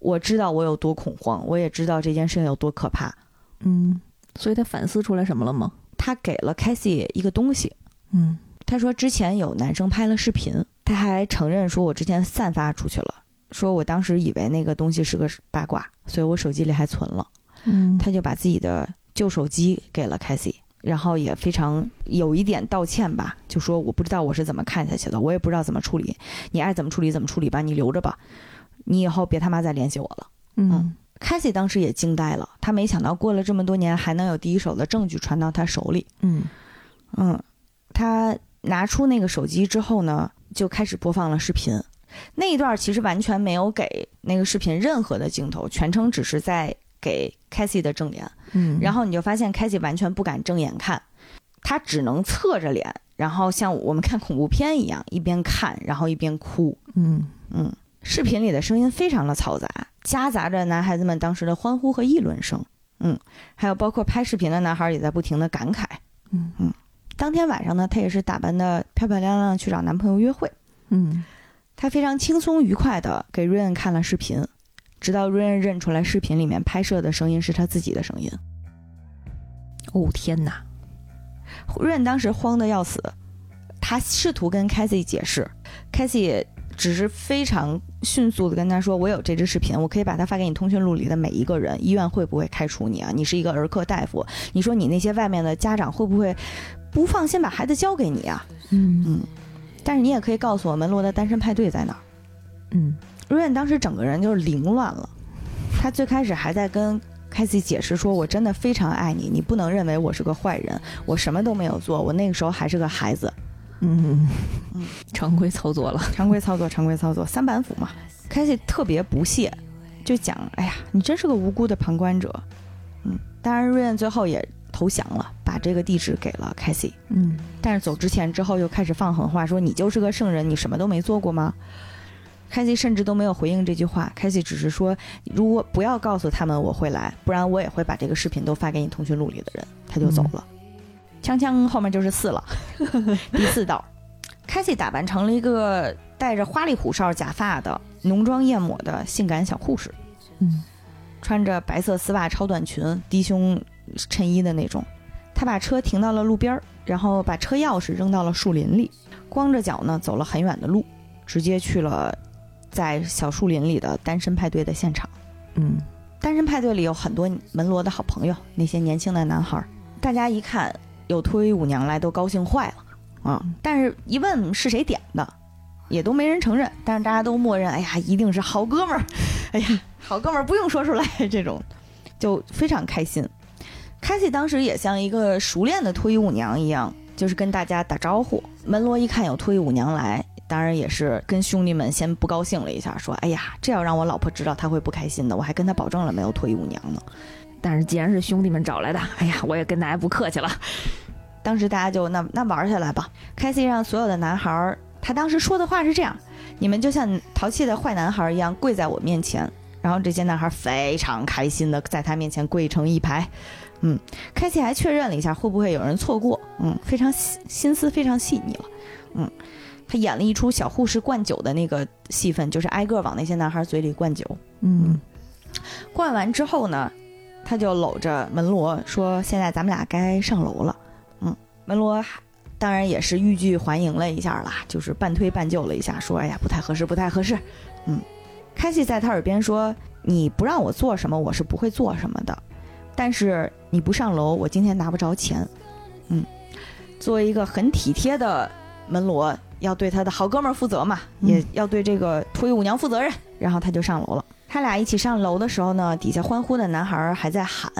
我知道我有多恐慌，我也知道这件事情有多可怕。嗯，所以他反思出来什么了吗？”他给了凯西一个东西，嗯他说之前有男生拍了视频，他还承认说我之前散发出去了，说我当时以为那个东西是个八卦，所以我手机里还存了。嗯他就把自己的旧手机给了凯西，然后也非常有一点道歉吧，就说我不知道我是怎么看下去的，我也不知道怎么处理，你爱怎么处理怎么处理吧，你留着吧，你以后别他妈再联系我了。嗯，Cassie 当时也惊呆了，他没想到过了这么多年还能有第一手的证据传到他手里。嗯嗯，他拿出那个手机之后呢，就开始播放了视频。那一段其实完全没有给那个视频任何的镜头，全程只是在给凯西的正脸。嗯，然后你就发现凯西完全不敢正眼看，他只能侧着脸，然后像我们看恐怖片一样，一边看然后一边哭。嗯嗯，视频里的声音非常的嘈杂，夹杂着男孩子们当时的欢呼和议论声。嗯，还有包括拍视频的男孩也在不停的感慨。嗯嗯，当天晚上呢，她也是打扮的漂漂亮亮去找男朋友约会。嗯她非常轻松愉快的给瑞恩看了视频，直到瑞恩认出来视频里面拍摄的声音是他自己的声音。哦天哪，瑞恩当时慌得要死，他试图跟凯西解释，凯西只是非常迅速的跟他说：“我有这支视频，我可以把它发给你通讯录里的每一个人，医院会不会开除你啊？你是一个儿科大夫，你说你那些外面的家长会不会不放心把孩子交给你啊？嗯嗯，但是你也可以告诉我门罗的单身派对在哪儿。”嗯瑞恩当时整个人就是凌乱了，他最开始还在跟凯西解释说：“我真的非常爱你，你不能认为我是个坏人，我什么都没有做，我那个时候还是个孩子。”嗯嗯，常规操作了。常规操作，常规操作，三板斧嘛。凯西特别不屑，就讲：“哎呀，你真是个无辜的旁观者。”嗯，当然瑞恩最后也投降了，把这个地址给了凯西。嗯但是走之前之后又开始放狠话，说：“你就是个圣人，你什么都没做过吗？”开西甚至都没有回应这句话，凯西只是说：“如果不要告诉他们我会来，不然我也会把这个视频都发给你通讯录里的人。”他就走了。锵锵，后面就是四了，第四道。凯西打扮成了一个戴着花里胡哨假发的、浓妆艳抹的性感小护士，嗯穿着白色丝袜超短裙、低胸衬衣的那种。他把车停到了路边儿，然后把车钥匙扔到了树林里，光着脚呢走了很远的路，直接去了在小树林里的单身派对的现场。嗯单身派对里有很多门罗的好朋友，那些年轻的男孩儿，大家一看有脱衣舞娘来，都高兴坏了啊！但是，一问是谁点的，也都没人承认。但是大家都默认，哎呀，一定是好哥们儿，哎呀，好哥们儿不用说出来，这种就非常开心。凯西当时也像一个熟练的脱衣舞娘一样，就是跟大家打招呼。门罗一看有脱衣舞娘来，当然也是跟兄弟们先不高兴了一下，说：“哎呀，这要让我老婆知道，她会不开心的。我还跟她保证了没有脱衣舞娘呢。但是既然是兄弟们找来的，哎呀，我也跟大家不客气了。”当时大家就那那玩起来吧。凯西让所有的男孩儿，他当时说的话是这样：“你们就像淘气的坏男孩一样跪在我面前。”然后这些男孩非常开心的在他面前跪成一排。嗯，开西还确认了一下会不会有人错过。嗯，非常心思非常细腻了。嗯，他演了一出小护士灌酒的那个戏份，就是挨个往那些男孩嘴里灌酒。嗯灌完之后呢，他就搂着门罗说：“现在咱们俩该上楼了。”嗯，门罗还当然也是欲拒还迎了一下啦，就是半推半就了一下，说：“哎呀，不太合适，不太合适。”嗯，凯西在他耳边说：“你不让我做什么，我是不会做什么的。但是你不上楼，我今天拿不着钱。”嗯，作为一个很体贴的门罗，要对他的好哥们儿负责嘛，嗯也要对这个脱衣舞娘负责任。然后他就上楼了。他俩一起上楼的时候呢，底下欢呼的男孩儿还在喊，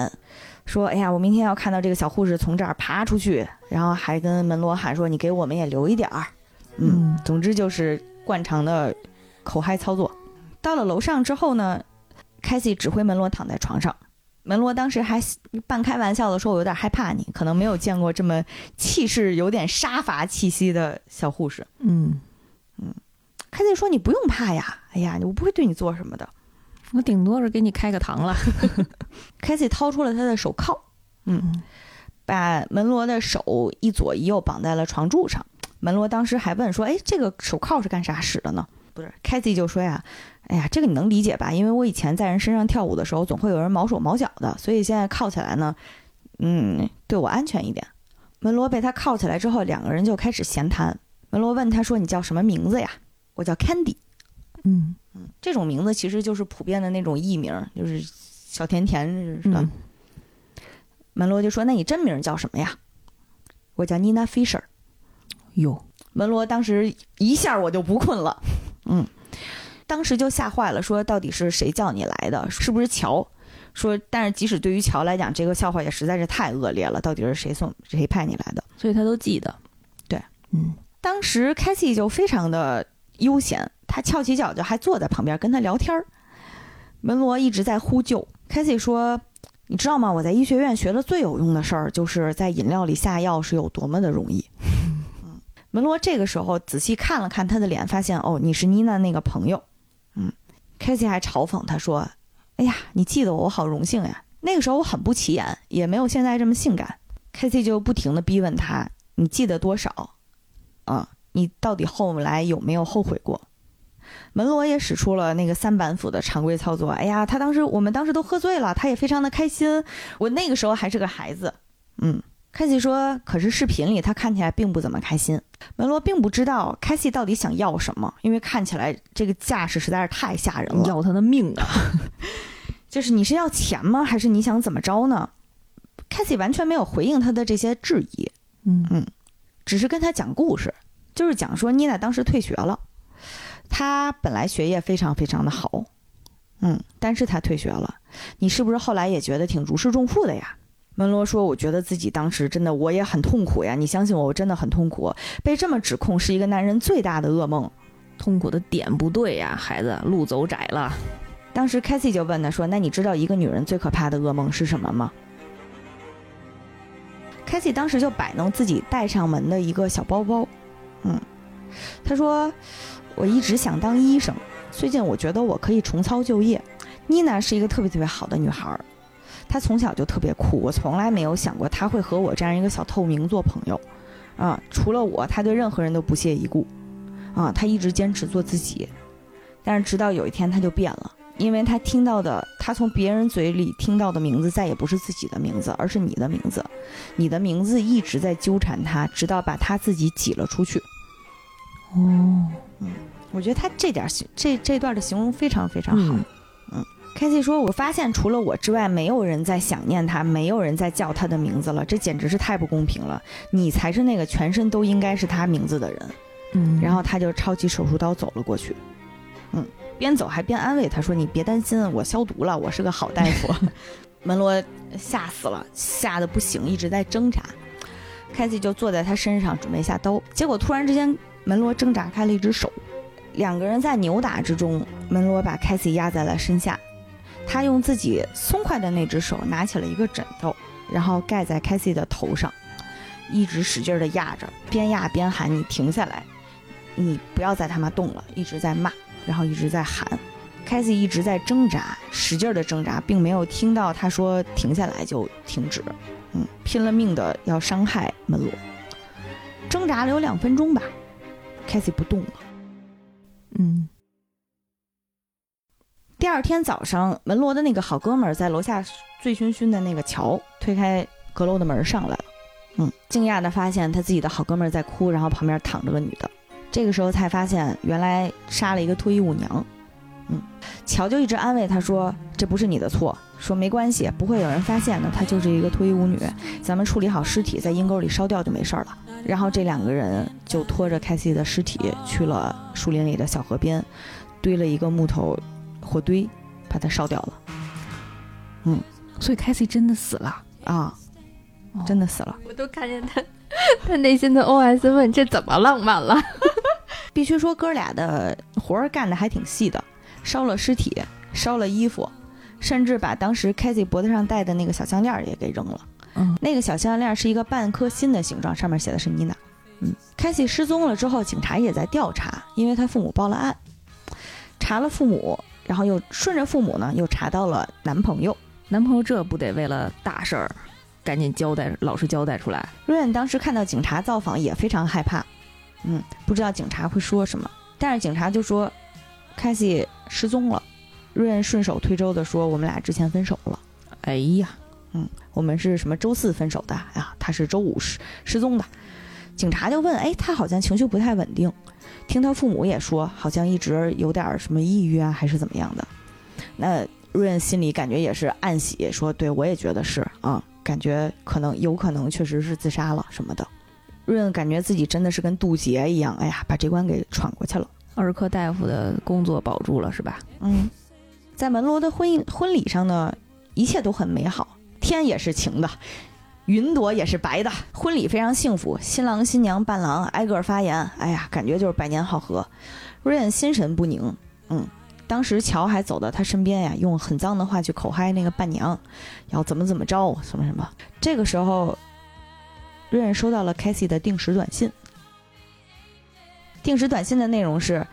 说：“哎呀，我明天要看到这个小护士从这儿爬出去。”然后还跟门罗喊说：“你给我们也留一点儿。”嗯，总之就是惯常的口嗨操作。到了楼上之后呢，凯西指挥门罗躺在床上。门罗当时还半开玩笑的说：“我有点害怕你，可能没有见过这么气势有点杀伐气息的小护士。嗯嗯，”凯西说：“你不用怕呀，哎呀，我不会对你做什么的。我顶多是给你开个膛了。”凯西掏出了他的手铐，嗯，把门罗的手一左一右绑在了床柱上。门罗当时还问说：“哎，这个手铐是干啥使的呢？”不是，凯西就说呀：“哎呀，这个你能理解吧？因为我以前在人身上跳舞的时候，总会有人毛手毛脚的，所以现在铐起来呢，嗯，对我安全一点。”门罗被他铐起来之后，两个人就开始闲谈。门罗问他说：“你叫什么名字呀？”我叫 Candy。嗯嗯，这种名字其实就是普遍的那种艺名，就是小甜甜似的。嗯门罗就说：“那你真名叫什么呀？”我叫 Nina Fisher。哟，门罗当时一下我就不困了，嗯，当时就吓坏了，说到底是谁叫你来的？是不是乔？说，但是即使对于乔来讲，这个笑话也实在是太恶劣了。到底是谁送谁派你来的？所以他都记得。对，嗯当时凯西就非常的悠闲，他翘起脚就还坐在旁边跟他聊天儿。门罗一直在呼救，凯西说：“你知道吗？我在医学院学的最有用的事儿，就是在饮料里下药是有多么的容易。”门罗这个时候仔细看了看他的脸，发现哦，你是妮娜那个朋友。嗯，凯西还嘲讽他说：“哎呀，你记得我，我好荣幸呀。那个时候我很不起眼，也没有现在这么性感。”凯西就不停的逼问他：“你记得多少？啊，你到底后来有没有后悔过？”门罗也使出了那个三板斧的常规操作。哎呀，他当时我们当时都喝醉了，他也非常的开心。我那个时候还是个孩子。嗯，凯西说，可是视频里他看起来并不怎么开心。门罗并不知道凯西到底想要什么，因为看起来这个架势实在是太吓人了。要他的命啊！就是你是要钱吗？还是你想怎么着呢？凯西完全没有回应他的这些质疑。嗯只是跟他讲故事，就是讲说妮娜当时退学了，她本来学业非常非常的好，嗯，但是她退学了，你是不是后来也觉得挺如释重负的呀？门罗说：“我觉得自己当时真的我也很痛苦呀，你相信我，我真的很痛苦。被这么指控是一个男人最大的噩梦。痛苦的点不对呀，孩子，路走窄了。当时 c a t h y 就问他说：‘那你知道一个女人最可怕的噩梦是什么吗 c a t h y 当时就摆弄自己带上门的一个小包包，嗯，他说：‘我一直想当医生，最近我觉得我可以重操旧业。妮娜是一个特别特别好的女孩。’”他从小就特别酷，我从来没有想过他会和我这样一个小透明做朋友，啊，除了我，他对任何人都不屑一顾，啊，他一直坚持做自己，但是直到有一天他就变了，因为他听到的，他从别人嘴里听到的名字再也不是自己的名字，而是你的名字，你的名字一直在纠缠他，直到把他自己挤了出去。哦，嗯，我觉得他这点形这这段的形容非常非常好。嗯凯西说：“我发现除了我之外，没有人在想念他，没有人在叫他的名字了。这简直是太不公平了！你才是那个全身都应该是他名字的人。”嗯，然后他就抄起手术刀走了过去，嗯，边走还边安慰他说：“你别担心，我消毒了，我是个好大夫。”门罗吓死了，吓得不行，一直在挣扎。凯西就坐在他身上准备下刀，结果突然之间，门罗挣扎开了一只手，两个人在扭打之中，门罗把凯西压在了身下。他用自己松快的那只手拿起了一个枕头，然后盖在凯西的头上，一直使劲的压着，边压边喊：“你停下来，你不要再他妈动了！”一直在骂，然后一直在喊。凯西一直在挣扎，使劲的挣扎，并没有听到他说停下来就停止。嗯，拼了命的要伤害门罗，挣扎了有两分钟吧，凯西不动了。嗯。第二天早上，门罗的那个好哥们儿在楼下醉醺醺的那个桥推开阁楼的门上来了，嗯，惊讶的发现他自己的好哥们儿在哭，然后旁边躺着个女的。这个时候才发现原来杀了一个脱衣舞娘，嗯，乔就一直安慰他说这不是你的错，说没关系，不会有人发现的，她就是一个脱衣舞女，咱们处理好尸体在阴沟里烧掉就没事儿了。然后这两个人就拖着凯西的尸体去了树林里的小河边，堆了一个木头。火堆，把它烧掉了。嗯，所以凯西真的死了啊，真的死了。我都看见他，他内心的 OS 问：这怎么浪漫了？必须说，哥俩的活儿干的还挺细的，烧了尸体，烧了衣服，甚至把当时凯西脖子上戴的那个小项链也给扔了。嗯，那个小项链是一个半颗心的形状，上面写的是妮娜。嗯，凯西失踪了之后，警察也在调查，因为他父母报了案，查了父母。然后又顺着父母呢，又查到了男朋友。男朋友这不得为了大事儿，赶紧交代，老实交代出来。瑞恩当时看到警察造访也非常害怕，嗯，不知道警察会说什么。但是警察就说，凯西失踪了。瑞恩顺手推舟的说，我们俩之前分手了。哎呀，嗯，我们是什么周四分手的呀？他是周五失失踪的。警察就问，哎，他好像情绪不太稳定。听他父母也说，好像一直有点什么抑郁啊，还是怎么样的。那瑞恩心里感觉也是暗喜，说：“对我也觉得是啊，感觉可能有可能确实是自杀了什么的。”瑞恩感觉自己真的是跟渡劫一样，哎呀，把这关给 闯过去了。儿科大夫的工作保住了是吧？嗯，在门罗的婚姻婚礼上呢，一切都很美好，天也是晴的。云朵也是白的，婚礼非常幸福，新郎新娘伴郎挨个发言，哎呀，感觉就是百年好合。瑞恩心神不宁，嗯，当时乔还走到他身边呀，用很脏的话去口嗨那个伴娘，要怎么怎么着，什么什么。这个时候，瑞恩收到了凯西的定时短信。定时短信的内容是：“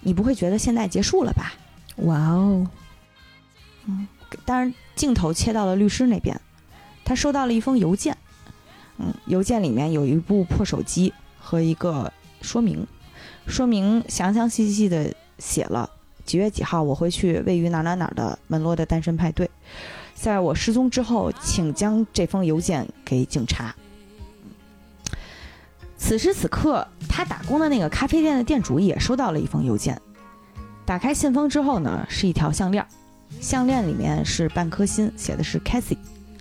你不会觉得现在结束了吧？”哇哦，嗯，当然镜头切到了律师那边。他收到了一封邮件，嗯，邮件里面有一部破手机和一个说明，说明详详细细的写了几月几号我会去位于哪哪哪的门罗的单身派对，在我失踪之后，请将这封邮件给警察。此时此刻，他打工的那个咖啡店的店主也收到了一封邮件，打开信封之后呢，是一条项链，项链里面是半颗心，写的是 Cassie。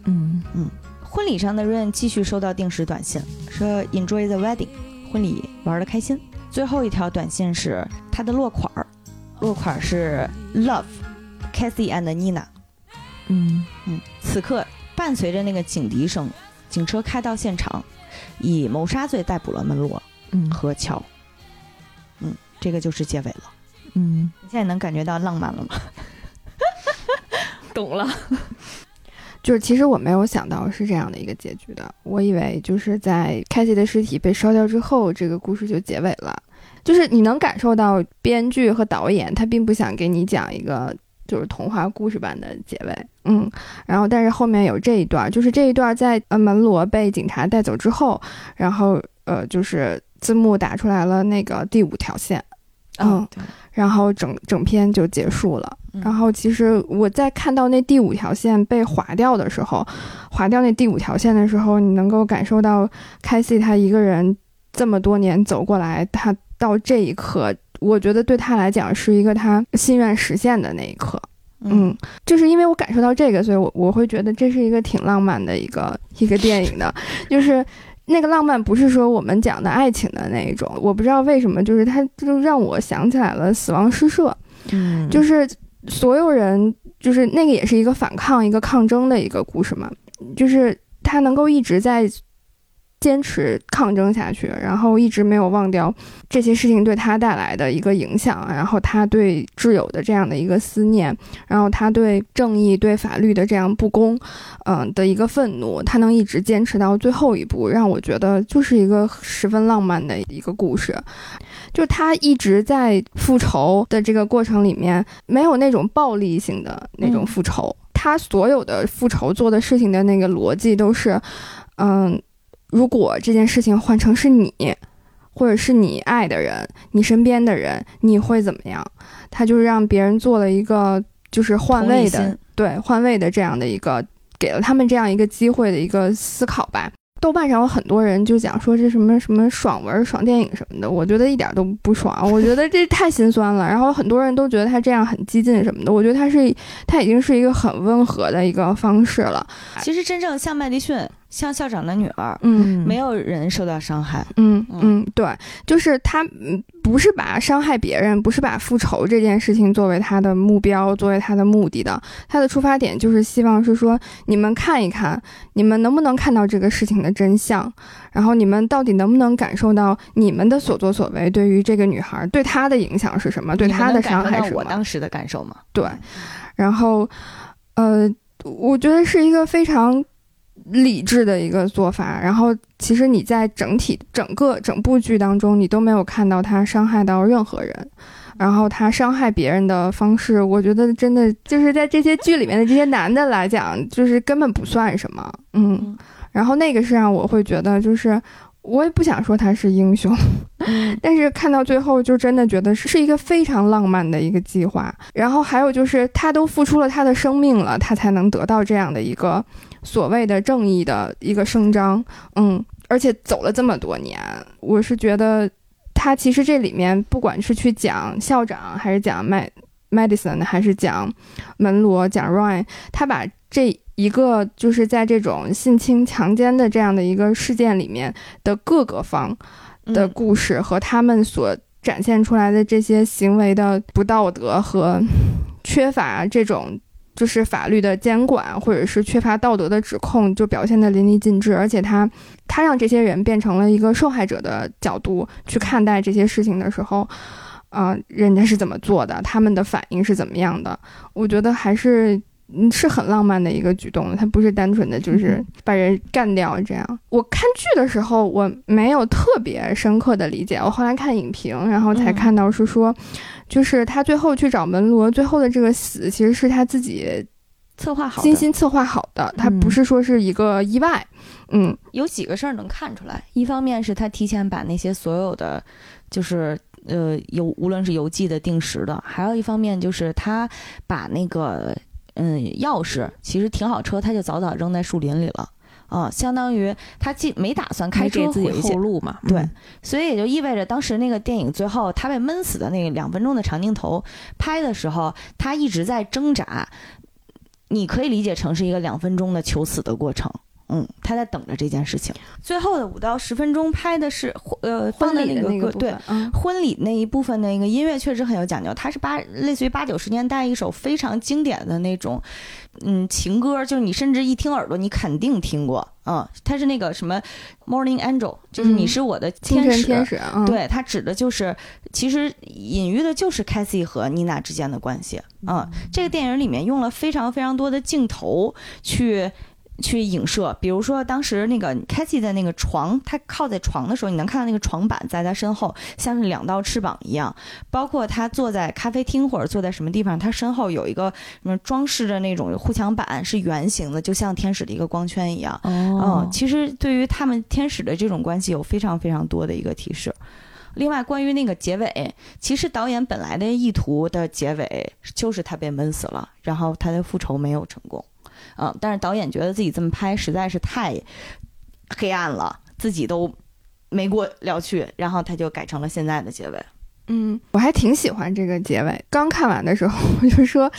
嗯嗯，婚礼上的 Rain 继续收到定时短信，说 Enjoy the wedding，婚礼玩的开心。最后一条短信是他的落款儿，落款儿是 love，Cathy and Nina。嗯嗯，此刻伴随着那个警笛声，警车开到现场，以谋杀罪逮捕了门罗嗯和乔。嗯，这个就是结尾了。嗯，你现在能感觉到浪漫了吗？懂了。就是其实我没有想到是这样的一个结局的，我以为就是在凯西的尸体被烧掉之后，这个故事就结尾了。就是你能感受到编剧和导演他并不想给你讲一个就是童话故事般的结尾，嗯，然后但是后面有这一段，就是这一段在呃门罗被警察带走之后，然后呃就是字幕打出来了那个第五条线，嗯，对，然后整整篇就结束了。嗯然后其实我在看到那第五条线被划掉的时候，划掉那第五条线的时候，你能够感受到凯西他一个人这么多年走过来，他到这一刻，我觉得对他来讲是一个他心愿实现的那一刻。嗯，就是因为我感受到这个，所以我我会觉得这是一个挺浪漫的一个一个电影的，就是。那个浪漫不是说我们讲的爱情的那一种，我不知道为什么，就是它就让我想起来了《死亡诗社》，嗯，就是所有人，就是那个也是一个反抗、一个抗争的一个故事嘛，就是他能够一直在坚持抗争下去，然后一直没有忘掉这些事情对他带来的一个影响，然后他对挚友的这样的一个思念，然后他对正义、对法律的这样不公，嗯、的一个愤怒，他能一直坚持到最后一步，让我觉得就是一个十分浪漫的一个故事。就他一直在复仇的这个过程里面，没有那种暴力性的那种复仇。他所有的复仇做的事情的那个逻辑都是，嗯，如果这件事情换成是你，或者是你爱的人、你身边的人，你会怎么样？他就是让别人做了一个就是换位的对换位的这样的一个，给了他们这样一个机会的一个思考吧。豆瓣上有很多人就讲说这什么什么爽文、爽电影什么的，我觉得一点都不爽，我觉得这太心酸了。然后很多人都觉得他这样很激进什么的，我觉得他是他已经是一个很温和的一个方式了。其实真正像麦迪逊，像校长的女儿，嗯没有人受到伤害。嗯嗯嗯，对，就是他嗯不是把伤害别人，不是把复仇这件事情作为他的目标，作为他的目的的。他的出发点就是希望是说，你们看一看，你们能不能看到这个事情的真相，然后你们到底能不能感受到你们的所作所为对于这个女孩对她的影响是什么，对她的伤害是什么？我当时的感受吗？对，然后，呃，我觉得是一个非常理智的一个做法。然后，其实你在整体整个整部剧当中，你都没有看到他伤害到任何人。然后他伤害别人的方式，我觉得真的就是在这些剧里面的这些男的来讲，就是根本不算什么。嗯嗯，然后那个是让我会觉得，就是我也不想说他是英雄，但是看到最后，就真的觉得是是一个非常浪漫的一个计划。然后还有就是，他都付出了他的生命了，他才能得到这样的一个所谓的正义的一个声张。嗯，而且走了这么多年，我是觉得他其实这里面不管是去讲校长，还是讲麦 medicine，还是讲门罗，讲 Ryan，他把这一个就是在这种性侵、强奸的这样的一个事件里面的各个方的嗯故事和他们所展现出来的这些行为的不道德和缺乏这种就是法律的监管，或者是缺乏道德的指控，就表现得淋漓尽致。而且他他让这些人变成了一个受害者的角度去看待这些事情的时候，啊、人家是怎么做的，他们的反应是怎么样的？我觉得还是。嗯，是很浪漫的一个举动，它不是单纯的就是把人干掉这样。我看剧的时候，我没有特别深刻的理解，我后来看影评，然后才嗯看到是说，就是他最后去找门罗，最后的这个死其实是他自己策划好的精心策划好的，他不嗯是说是一个意外。嗯有几个事儿能看出来，一方面是他提前把那些所有的，就是呃邮无论是邮寄的、定时的，还有一方面就是他把那个嗯钥匙其实停好车，他就早早扔在树林里了。啊、相当于他既没打算开车回去后，路嘛。对嗯所以也就意味着当时那个电影最后他被闷死的那个两分钟的长镜头拍的时候，他一直在挣扎，你可以理解成是一个两分钟的求死的过程。嗯，他在等着这件事情。最后的五到十分钟拍的是呃婚礼的那个歌，对婚礼那一部分的一个音乐确实很有讲究，它是八类似于八九十年代一首非常经典的那种，嗯，情歌，就是你甚至一听耳朵你肯定听过，嗯，它是那个什么 Morning Angel，就是你嗯。是我的天使，晨天使，嗯，对，它指的就是其实隐喻的就是 Cassie 和妮娜之间的关系，嗯，这个电影里面用了非常非常多的镜头去。去影射，比如说当时那个 Cassie 的那个床，她靠在床的时候，你能看到那个床板在他身后，像是两道翅膀一样。包括他坐在咖啡厅或者坐在什么地方，他身后有一个什么装饰的那种护墙板，是圆形的，就像天使的一个光圈一样。哦嗯，，其实对于他们天使的这种关系有非常非常多的一个提示。另外，关于那个结尾，其实导演本来的意图的结尾就是他被闷死了，然后他的复仇没有成功。嗯，但是导演觉得自己这么拍实在是太黑暗了，自己都没过了去，然后他就改成了现在的结尾。嗯，我还挺喜欢这个结尾。刚看完的时候，我就说，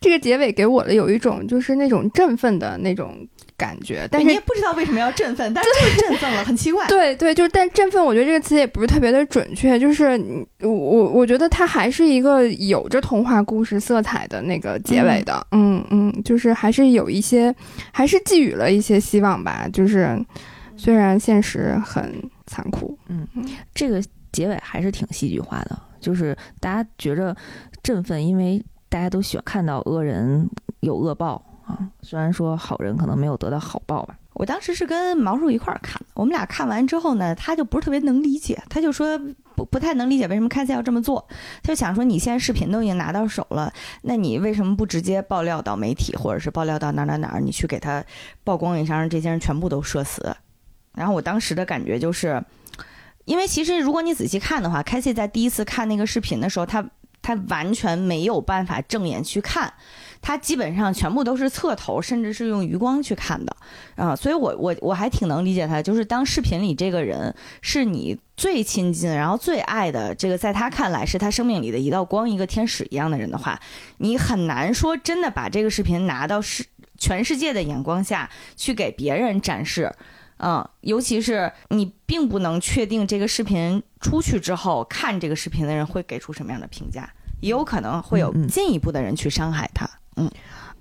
这个结尾给我的有一种就是那种振奋的那种感觉，但是你也不知道为什么要振奋，但是就是振奋了，很奇怪。对对，就是但振奋，我觉得这个词也不是特别的准确，就是你我我我觉得它还是一个有着童话故事色彩的那个结尾的，嗯嗯，就是还是有一些，还是寄予了一些希望吧，就是虽然现实很残酷，嗯。这个结尾还是挺戏剧化的，就是大家觉着振奋，因为大家都喜欢看到恶人有恶报啊。虽然说好人可能没有得到好报吧，我当时是跟毛叔一块儿看的，我们俩看完之后呢，他就不是特别能理解，他就说不不太能理解为什么开赛要这么做，他就想说你现在视频都已经拿到手了，那你为什么不直接爆料到媒体，或者是爆料到哪儿哪儿哪儿，你去给他曝光一下，让这些人全部都社死？然后我当时的感觉就是，因为其实如果你仔细看的话，开西在第一次看那个视频的时候，他他完全没有办法正眼去看。他基本上全部都是侧头，甚至是用余光去看的，啊、所以我我我还挺能理解他，就是当视频里这个人是你最亲近，然后最爱的，这个在他看来是他生命里的一道光，一个天使一样的人的话，你很难说真的把这个视频拿到世全世界的眼光下去给别人展示。嗯，尤其是你并不能确定这个视频出去之后，看这个视频的人会给出什么样的评价，也有可能会有进一步的人去伤害他。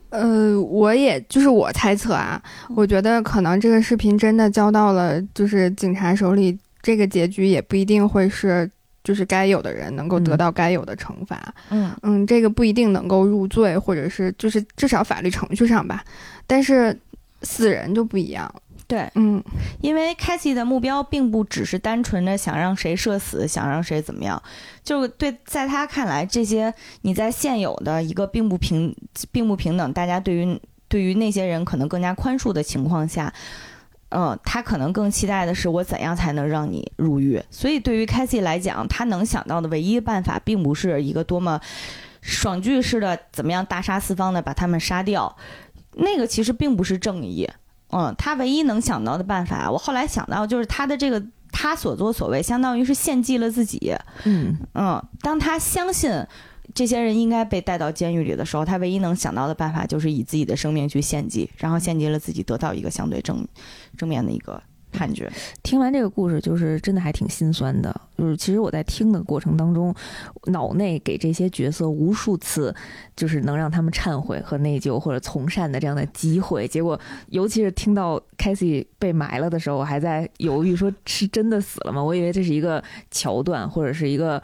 呃，我也就是我猜测啊，我觉得可能这个视频真的交到了就是警察手里，这个结局也不一定会是就是该有的人能够得嗯到该有的惩罚。嗯嗯，这个不一定能够入罪，或者是就是至少法律程序上吧。但是死人就不一样，对，嗯因为凯西的目标并不只是单纯的想让谁社死，想让谁怎么样，就是对，在他看来，这些你在现有的一个并不平、并不平等，大家对于对于那些人可能更加宽恕的情况下，嗯，他可能更期待的是我怎样才能让你入狱。所以对于凯西来讲，他能想到的唯一办法，并不是一个多么爽剧式的怎么样大杀四方的把他们杀掉，那个其实并不是正义。嗯，他唯一能想到的办法，我后来想到就是他的这个他所作所为，相当于是献祭了自己。嗯，嗯，当他相信这些人应该被带到监狱里的时候，他唯一能想到的办法就是以自己的生命去献祭，然后献祭了自己，得到一个相对正正面的一个判决。听完这个故事，就是真的还挺心酸的。就是其实我在听的过程当中，脑内给这些角色无数次，就是能让他们忏悔和内疚或者从善的这样的机会。结果，尤其是听到凯西被埋了的时候，我还在犹豫，说是真的死了吗？我以为这是一个桥段，或者是一个。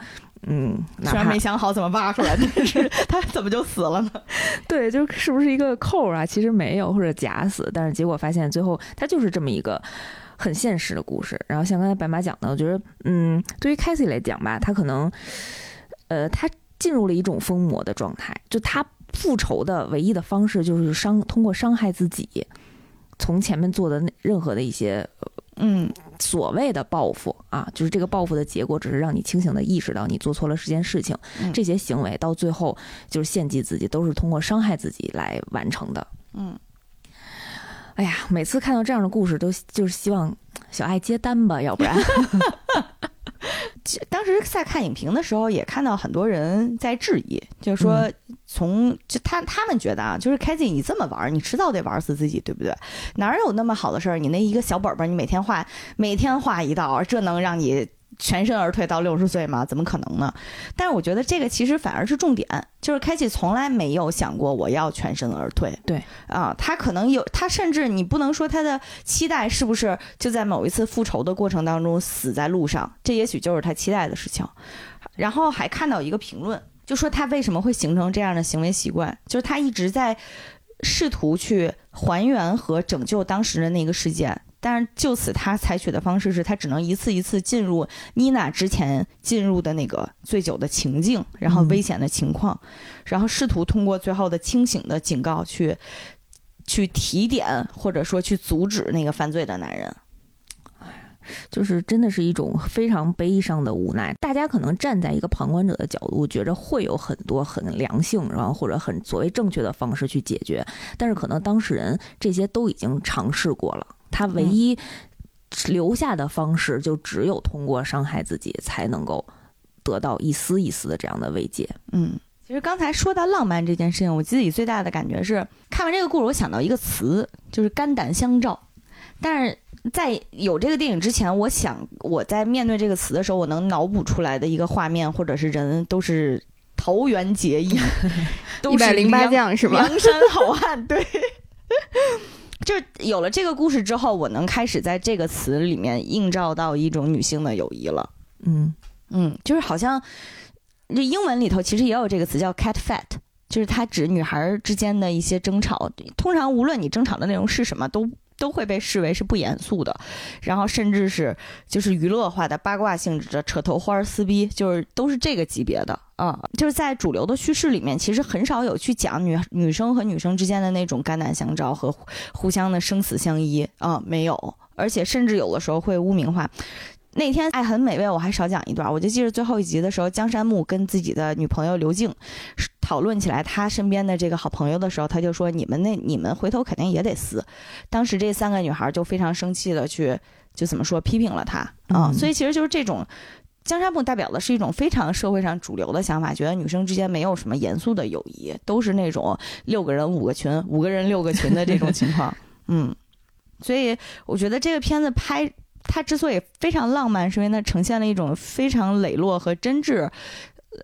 嗯，哪虽然没想好怎么挖出来，但是他怎么就死了呢？对，就是不是一个扣儿啊？其实没有，或者假死，但是结果发现最后他就是这么一个很现实的故事。然后像刚才白马讲的，我觉得，嗯，对于凯西来讲吧，他可能，呃，他进入了一种疯魔的状态，就他复仇的唯一的方式就是伤，通过伤害自己，从前面做的那任何的一些嗯，所谓的报复啊，就是这个报复的结果，只是让你清醒的意识到你做错了这件事情。嗯这些行为到最后就是献祭自己，都是通过伤害自己来完成的。嗯，哎呀，每次看到这样的故事，都就是希望小爱接单吧，要不然，当时在看影评的时候，也看到很多人在质疑，就是说，从就他他们觉得啊，就是开 a 你这么玩，你迟早得玩死自己，对不对？哪有那么好的事儿？你那一个小本本，你每天画，每天画一道，这能让你全身而退到六十岁吗？怎么可能呢？但是我觉得这个其实反而是重点，就是开启从来没有想过我要全身而退。对啊，他可能有，他甚至你不能说他的期待是不是就在某一次复仇的过程当中死在路上，这也许就是他期待的事情。然后还看到一个评论。就说他为什么会形成这样的行为习惯，就是他一直在试图去还原和拯救当时的那个事件，但是就此他采取的方式是他只能一次一次进入妮娜之前进入的那个醉酒的情境，然后危险的情况，然后试图通过最后的清醒的警告去去提点或者说去阻止那个犯罪的男人。就是真的是一种非常悲伤的无奈。大家可能站在一个旁观者的角度，觉着会有很多很良性，然后或者很所谓正确的方式去解决，但是可能当事人这些都已经尝试过了，他唯一留下的方式就只有通过伤害自己才能够得到一丝一丝的这样的慰藉。嗯，其实刚才说到浪漫这件事情，我自己最大的感觉是看完这个故事，我想到一个词，就是肝胆相照，但是。在有这个电影之前，我想我在面对这个词的时候，我能脑补出来的一个画面或者是人都是桃园结义，一百零八将是吧？梁山好汉，对。就是有了这个故事之后，我能开始在这个词里面映照到一种女性的友谊了。嗯嗯，就是好像这英文里头其实也有这个词叫 cat fight，就是它指女孩之间的一些争吵。通常无论你争吵的内容是什么，都。都会被视为是不严肃的，然后甚至是就是娱乐化的八卦性质的扯头花撕逼，就是都是这个级别的啊。就是在主流的叙事里面，其实很少有去讲女女生和女生之间的那种肝胆相照和互相的生死相依啊，没有，而且甚至有的时候会污名化。那天《爱很美味》，我还少讲一段，我就记得最后一集的时候，江山木跟自己的女朋友刘静讨论起来他身边的这个好朋友的时候，他就说：“你们那你们回头肯定也得撕。”当时这三个女孩就非常生气的去就怎么说批评了他啊，所以其实就是这种江山木代表的是一种非常社会上主流的想法，觉得女生之间没有什么严肃的友谊，都是那种六个人五个群，五个人六个群的这种情况。嗯，所以我觉得这个片子拍。它之所以非常浪漫，是因为它呈现了一种非常磊落和真挚，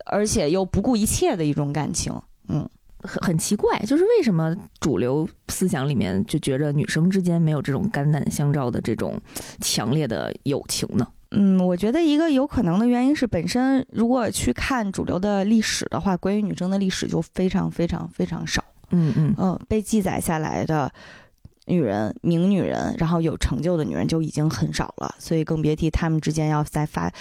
而且又不顾一切的一种感情。嗯，很很奇怪，就是为什么主流思想里面就觉着女生之间没有这种肝胆相照的这种强烈的友情呢？嗯，我觉得一个有可能的原因是，本身如果去看主流的历史的话，关于女生的历史就非常非常非常少。嗯嗯嗯，被记载下来的。女人，名女人，然后有成就的女人就已经很少了，所以更别提他们之间要再发，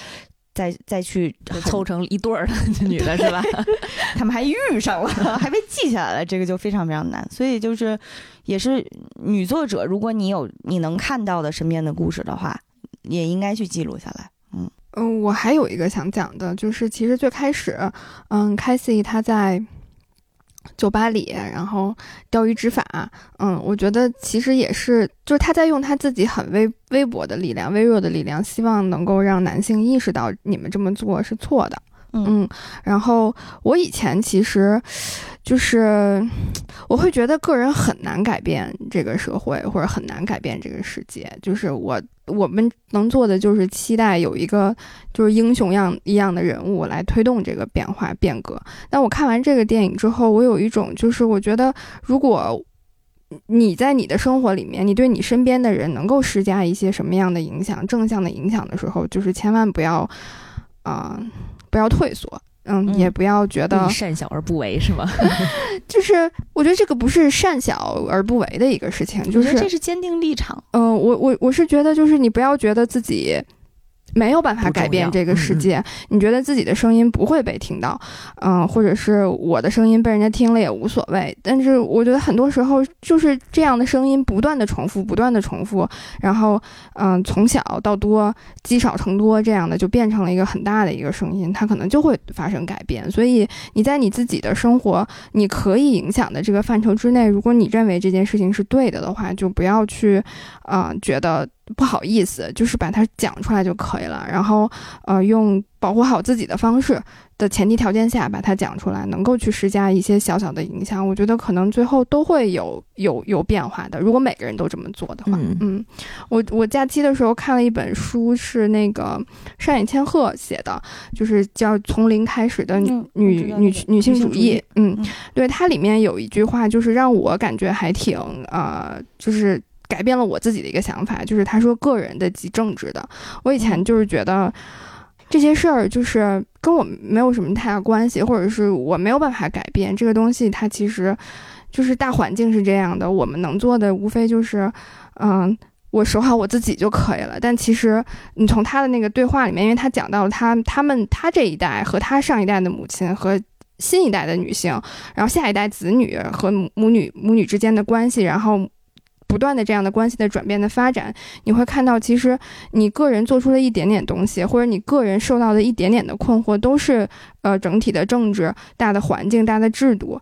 再再去凑成一对儿的 女的是吧？他们还遇上了，还被记下来了，这个就非常非常难。所以就是，也是女作者，如果你有你能看到的身边的故事的话，也应该去记录下来。嗯嗯，我还有一个想讲的，就是其实最开始，嗯，凯西她在。酒吧里，然后钓鱼执法，嗯，我觉得其实也是，就是他在用他自己很微微薄的力量、微弱的力量，希望能够让男性意识到你们这么做是错的。嗯，然后我以前其实，就是我会觉得个人很难改变这个社会，或者很难改变这个世界。就是我我们能做的就是期待有一个就是英雄样一样的人物来推动这个变化变革。但我看完这个电影之后，我有一种就是我觉得，如果你在你的生活里面，你对你身边的人能够施加一些什么样的影响，正向的影响的时候，就是千万不要啊。不要退缩，嗯，也不要觉得善小而不为，是吗？就是我觉得这个不是善小而不为的一个事情，就是这是坚定立场。嗯，我我我是觉得，就是你不要觉得自己。没有办法改变这个世界，你觉得自己的声音不会被听到，嗯，或者是我的声音被人家听了也无所谓。但是我觉得很多时候就是这样的声音不断的重复，不断的重复，然后嗯，从小到多积少成多，这样的就变成了一个很大的一个声音，它可能就会发生改变。所以你在你自己的生活你可以影响的这个范畴之内，如果你认为这件事情是对的的话，就不要去啊觉得。不好意思，就是把它讲出来就可以了。然后，呃，用保护好自己的方式的前提条件下把它讲出来，能够去施加一些小小的影响。我觉得可能最后都会有有有变化的。如果每个人都这么做的话，嗯嗯，我我假期的时候看了一本书，是那个上野千鹤写的，就是叫《从零开始的女、嗯女女女性主义女性主义》。嗯，嗯对，它里面有一句话，就是让我感觉还挺呃，就是改变了我自己的一个想法，就是他说个人的及政治的。我以前嗯就是觉得这些事儿就是跟我没有什么太大关系，或者是我没有办法改变这个东西，它其实就是大环境是这样的，我们能做的无非就是嗯。我守好我自己就可以了，但其实你从他的那个对话里面，因为他讲到了他他们他这一代和他上一代的母亲和新一代的女性，然后下一代子女和母母女母女之间的关系，然后不断的这样的关系的转变的发展，你会看到，其实你个人做出了一点点东西，或者你个人受到的一点点的困惑，都是呃整体的政治、大的环境、大的制度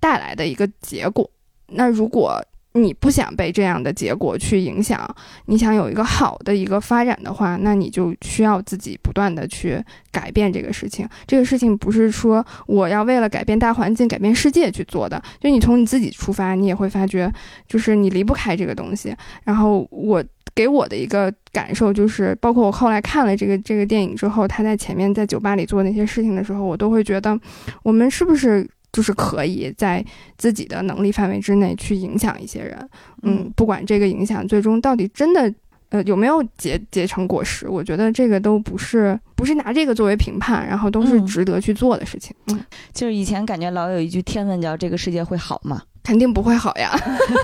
带来的一个结果。那如果你不想被这样的结果去影响，你想有一个好的一个发展的话，那你就需要自己不断的去改变这个事情。这个事情不是说我要为了改变大环境、改变世界去做的，就你从你自己出发，你也会发觉，就是你离不开这个东西。然后我给我的一个感受就是，包括我后来看了这个这个电影之后，他在前面在酒吧里做那些事情的时候，我都会觉得，我们是不是就是可以在自己的能力范围之内去影响一些人？嗯，不管这个影响最终到底真的。呃，有没有结结成果实？我觉得这个都不是不是拿这个作为评判，然后都是嗯值得去做的事情。嗯，就是以前感觉老有一句天问叫“这个世界会好吗肯定不会好呀。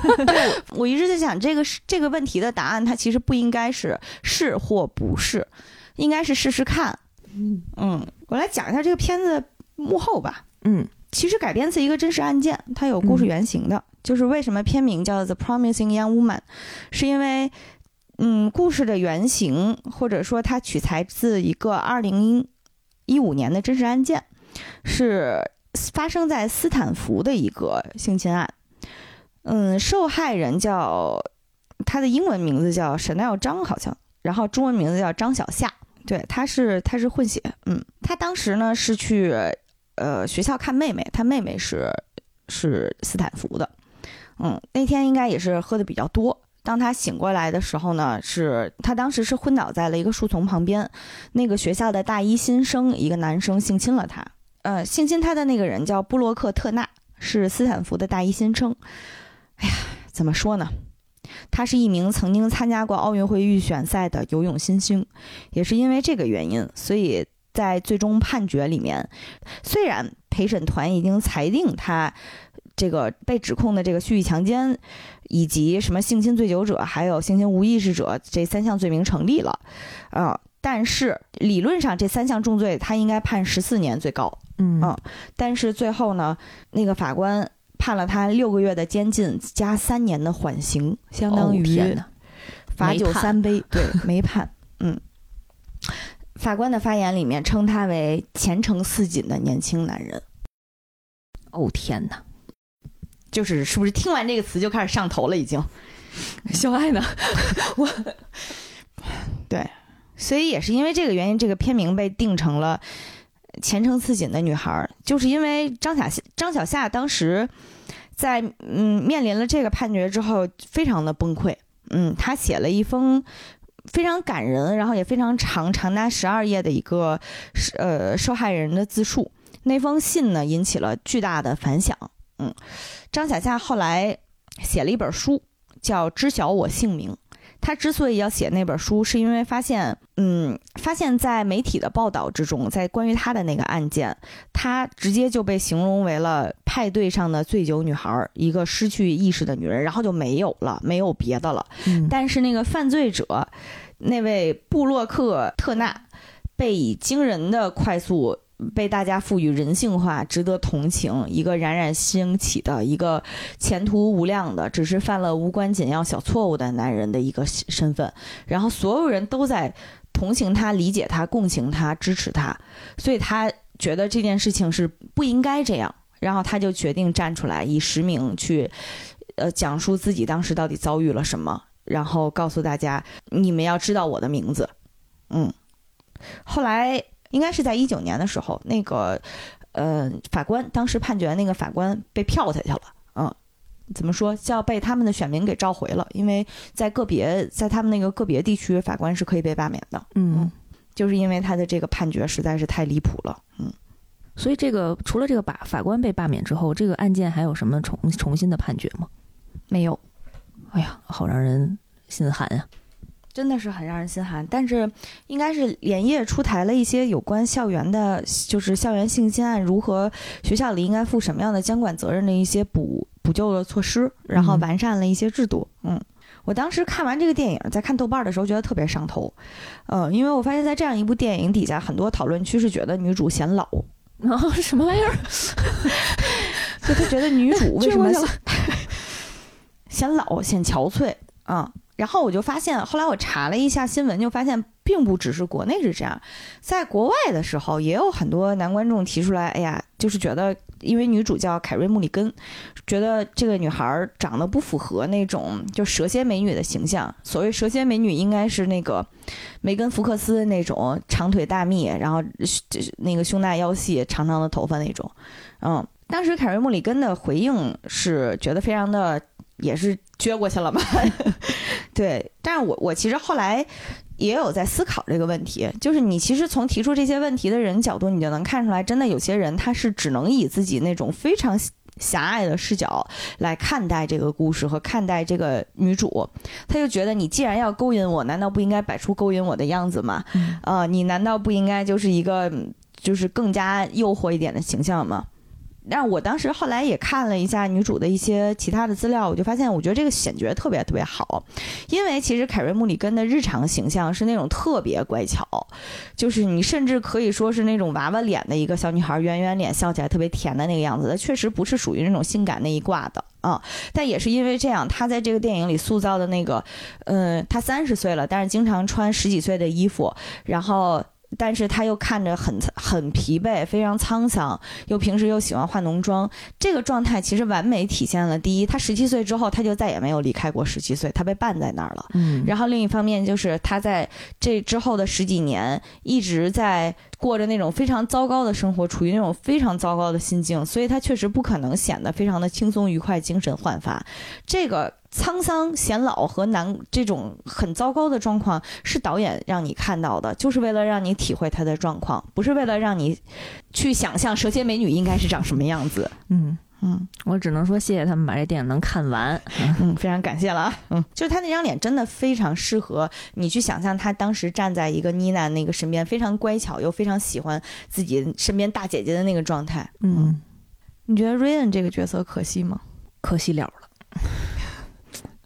”，我一直在想这个是这个问题的答案，它其实不应该是是或不是，应该是试试看。嗯嗯，我来讲一下这个片子幕后吧。嗯其实改编自一个真实案件，它有故事原型的。就是为什么片名叫《The Promising Young Woman》，是因为，嗯，故事的原型或者说它取材自一个二零一五年的真实案件，是发生在斯坦福的一个性侵案。嗯，受害人叫他的英文名字叫 Chanel 张，好像，然后中文名字叫张小夏。对，他是他是混血。嗯，他当时呢是去呃学校看妹妹，他妹妹是是斯坦福的。嗯，那天应该也是喝的比较多。当他醒过来的时候呢，是他当时是昏倒在了一个树丛旁边，那个学校的大一新生一个男生性侵了他。呃，性侵他的那个人叫布洛克特纳，是斯坦福的大一新生。哎呀，怎么说呢？他是一名曾经参加过奥运会预选赛的游泳新星，也是因为这个原因，所以在最终判决里面，虽然陪审团已经裁定他这个被指控的这个蓄意强奸，以及什么性侵醉酒者，还有性侵无意识者这三项罪名成立了，啊、但是理论上这三项重罪他应该判十四年最高，嗯。嗯但是最后呢，那个法官判了他六个月的监禁加三年的缓刑，相当哦于罚酒三杯，对，没判。嗯，法官的发言里面称他为前程似锦的年轻男人，哦天哪，就是是不是听完这个词就开始上头了？已经，小爱呢？我，对所以也是因为这个原因，这个片名被定成了《前程似锦的女孩》，就是因为张小夏张小夏当时在嗯面临了这个判决之后，非常的崩溃。嗯，他写了一封非常感人，然后也非常长，长达十二页的一个呃受害人的自述。那封信呢，引起了巨大的反响。嗯，张小夏后来写了一本书，叫《知晓我姓名》。他之所以要写那本书，是因为发现，嗯，发现在媒体的报道之中，在关于他的那个案件，他直接就被形容为了派对上的醉酒女孩，一个失去意识的女人，然后就没有了，没有别的了。嗯但是那个犯罪者，那位布洛克特纳，被以惊人的快速被大家赋予人性化、值得同情，一个冉冉兴起的一个前途无量的，只是犯了无关紧要小错误的男人的一个身份，然后所有人都在同情他、理解他、共情他、支持他，所以他觉得这件事情是不应该这样，然后他就决定站出来，以实名去，呃，讲述自己当时到底遭遇了什么。然后告诉大家你们要知道我的名字。嗯，后来应该是在一九年的时候，那个呃法官当时判决那个法官被票下去了。嗯，怎么说叫被他们的选民给召回了？因为在个别在他们那个个别地区，法官是可以被罢免的。嗯，就是因为他的这个判决实在是太离谱了。嗯，所以这个除了这个把法官被罢免之后，这个案件还有什么重重新的判决吗？没有。哎呀，好让人心寒呀！真的是很让人心寒。但是，应该是连夜出台了一些有关校园的，就是校园性侵案如何学校里应该负什么样的监管责任的一些补补救的措施，然后完善了一些制度。嗯，我当时看完这个电影，在看豆瓣的时候觉得特别上头。嗯，因为我发现，在这样一部电影底下，很多讨论区是觉得女主显老。然后什么玩意儿？就他觉得女主为什么？显老显憔悴啊，然后我就发现，后来我查了一下新闻，就发现并不只是国内是这样，在国外的时候也有很多男观众提出来，哎呀，就是觉得因为女主叫凯瑞·穆里根，觉得这个女孩长得不符合那种就蛇蝎美女的形象。所谓蛇蝎美女，应该是那个梅根·福克斯那种长腿大蜜，然后那个胸大腰细、长长的头发那种。嗯，当时凯瑞·穆里根的回应是觉得非常的。也是撅过去了吧？对，但是我我其实后来也有在思考这个问题，就是你其实从提出这些问题的人角度，你就能看出来，真的有些人他是只能以自己那种非常狭隘的视角来看待这个故事和看待这个女主，他就觉得你既然要勾引我，难道不应该摆出勾引我的样子吗？呃，你难道不应该就是一个就是更加诱惑一点的形象吗？但我当时后来也看了一下女主的一些其他的资料，我就发现，我觉得这个选角特别特别好，因为其实凯瑞·穆里根的日常形象是那种特别乖巧，就是你甚至可以说是那种娃娃脸的一个小女孩，圆圆脸，笑起来特别甜的那个样子。她确实不是属于那种性感那一挂的啊，但也是因为这样，她在这个电影里塑造的那个，嗯，她三十岁了，但是经常穿十几岁的衣服，然后。但是他又看着很很疲惫，非常沧桑，又平时又喜欢化浓妆，这个状态其实完美体现了第一，他十七岁之后他就再也没有离开过十七岁，他被绊在那儿了。嗯，然后另一方面就是他在这之后的十几年一直在过着那种非常糟糕的生活，处于那种非常糟糕的心境，所以他确实不可能显得非常的轻松愉快、精神焕发。这个。沧桑、显老和难这种很糟糕的状况，是导演让你看到的，就是为了让你体会他的状况，不是为了让你去想象蛇蝎美女应该是长什么样子。嗯嗯，我只能说谢谢他们把这电影能看完。嗯，非常感谢了啊。嗯，就是他那张脸真的非常适合你去想象他当时站在一个妮娜那个身边，非常乖巧又非常喜欢自己身边大姐姐的那个状态。嗯，你觉得瑞恩这个角色可惜吗？可惜了了。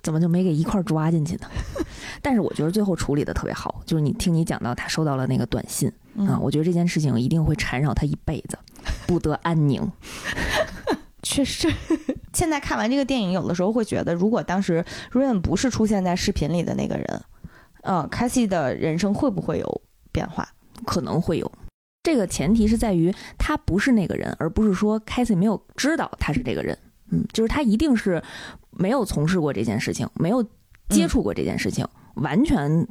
怎么就没给一块抓进去呢？但是我觉得最后处理的特别好，就是你听你讲到他收到了那个短信啊，我觉得这件事情一定会缠绕他一辈子，不得安宁。确实，现在看完这个电影，有的时候会觉得，如果当时 Rain 不是出现在视频里的那个人，嗯 c a s i e 的人生会不会有变化？可能会有。这个前提是在于他不是那个人，而不是说 c a s i e 没有知道他是这个人。嗯，就是他一定是没有从事过这件事情，没有接触过这件事情，完全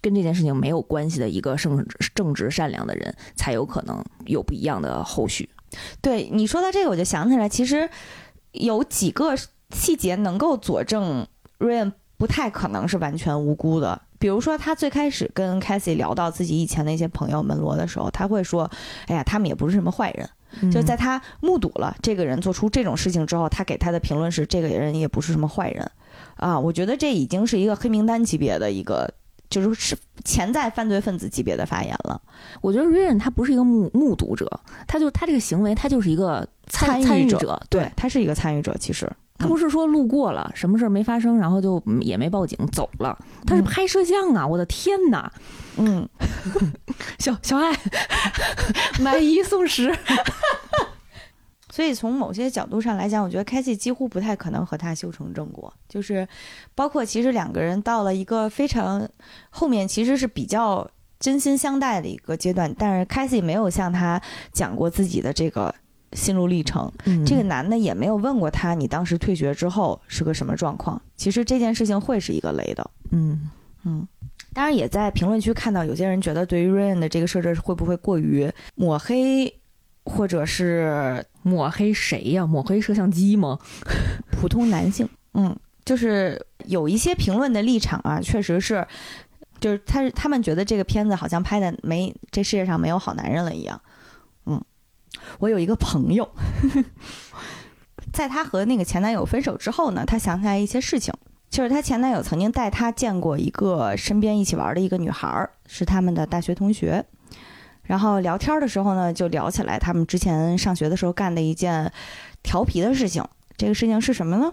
跟这件事情没有关系的一个正正直善良的人，才有可能有不一样的后续。对你说到这个，我就想起来，其实有几个细节能够佐证瑞恩不太可能是完全无辜的。比如说，他最开始跟 i e 聊到自己以前那些朋友门罗的时候，他会说：“哎呀，他们也不是什么坏人。”就在他目睹了这个人做出这种事情之后，他给他的评论是：这个人也不是什么坏人，啊，我觉得这已经是一个黑名单级别的一个，就是是潜在犯罪分子级别的发言了。我觉得 Ryan 他不是一个目目睹者，他就他这个行为，他就是一个参参与者，对他是一个参与者。其实他不是说路过了，什么事儿没发生，然后就也没报警走了，他是拍摄像啊！我的天哪！嗯，小小爱买一送十，所以从某些角度上来讲，我觉得开启几乎不太可能和他修成正果。就是包括其实两个人到了一个非常后面，其实是比较真心相待的一个阶段，但是开西没有向他讲过自己的这个心路历程。嗯这个男的也没有问过他，你当时退学之后是个什么状况。其实这件事情会是一个雷的。嗯嗯，当然也在评论区看到有些人觉得对于 Rain 的这个设置会不会过于抹黑，或者是抹黑谁呀？抹黑摄像机吗？普通男性。嗯，就是有一些评论的立场啊，确实是，就是他他们觉得这个片子好像拍的没这世界上没有好男人了一样。嗯，我有一个朋友，在她和那个前男友分手之后呢，她想起来一些事情。就是她前男友曾经带她见过一个身边一起玩的一个女孩儿，是他们的大学同学。然后聊天的时候呢，就聊起来他们之前上学的时候干的一件调皮的事情。这个事情是什么呢？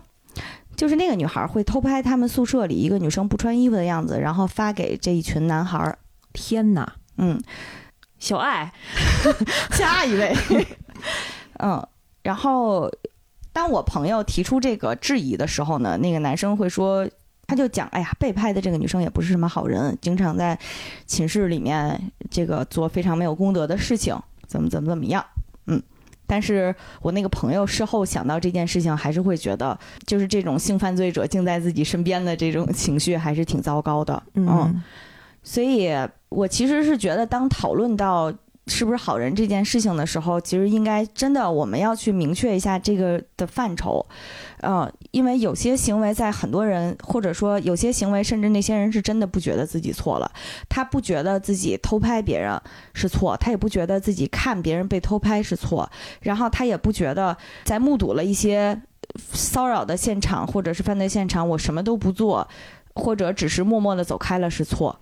就是那个女孩会偷拍他们宿舍里一个女生不穿衣服的样子，然后发给这一群男孩儿。天哪！嗯，小爱，下一位。嗯，然后当我朋友提出这个质疑的时候呢，那个男生会说，他就讲，哎呀，被拍的这个女生也不是什么好人，经常在寝室里面这个做非常没有公德的事情，怎么怎么怎么样。嗯，但是我那个朋友事后想到这件事情，还是会觉得，就是这种性犯罪者竟在自己身边的这种情绪，还是挺糟糕的。嗯所以我其实是觉得，当讨论到是不是好人这件事情的时候，其实应该真的我们要去明确一下这个的范畴，呃，因为有些行为在很多人或者说有些行为，甚至那些人是真的不觉得自己错了，他不觉得自己偷拍别人是错，他也不觉得自己看别人被偷拍是错，然后他也不觉得在目睹了一些骚扰的现场或者是犯罪现场，我什么都不做，或者只是默默的走开了是错。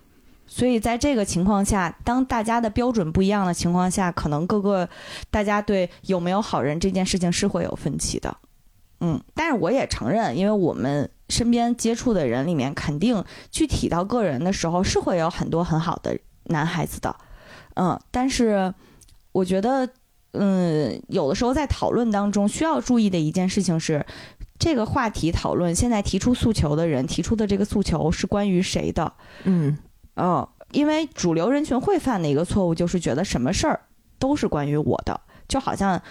所以在这个情况下，当大家的标准不一样的情况下，可能各个大家对有没有好人这件事情是会有分歧的。嗯，但是我也承认，因为我们身边接触的人里面，肯定具体到个人的时候，是会有很多很好的男孩子的。嗯，但是我觉得，嗯，有的时候在讨论当中需要注意的一件事情是，这个话题讨论现在提出诉求的人提出的这个诉求是关于谁的？嗯嗯，因为主流人群会犯的一个错误就是觉得什么事儿都是关于我的，就好像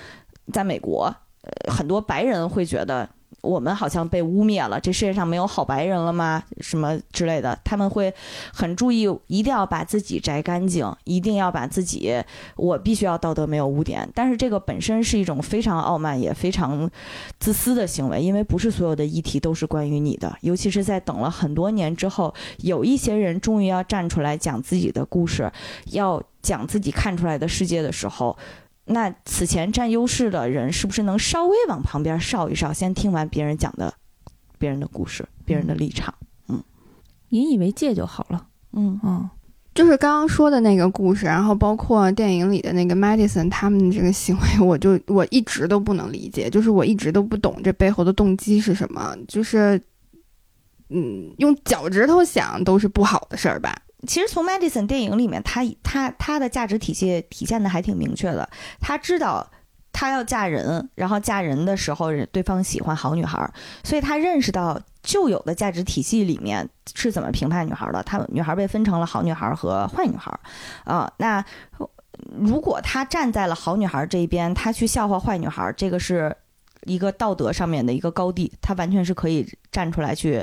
在美国，呃，很多白人会觉得我们好像被污蔑了，这世界上没有好白人了吗？什么之类的，他们会很注意，一定要把自己摘干净，一定要把自己，我必须要道德没有污点。但是这个本身是一种非常傲慢也非常自私的行为，因为不是所有的议题都是关于你的，尤其是在等了很多年之后，有一些人终于要站出来讲自己的故事，要讲自己看出来的世界的时候。那此前占优势的人是不是能稍微往旁边稍一稍，先听完别人讲的别人的故事、别人的立场？嗯引以为戒就好了。嗯嗯就是刚刚说的那个故事，然后包括电影里的那个 Madison 他们这个行为，我就我一直都不能理解，就是我一直都不懂这背后的动机是什么，就是嗯，用脚趾头想都是不好的事儿吧？其实从 Madison 电影里面，他他他的价值体系体现的还挺明确的。他知道他要嫁人，然后嫁人的时候，对方喜欢好女孩，所以他认识到旧有的价值体系里面是怎么评判女孩的。他女孩被分成了好女孩和坏女孩，啊、那如果他站在了好女孩这一边，他去笑话坏女孩，这个是。一个道德上面的一个高地，他完全是可以站出来去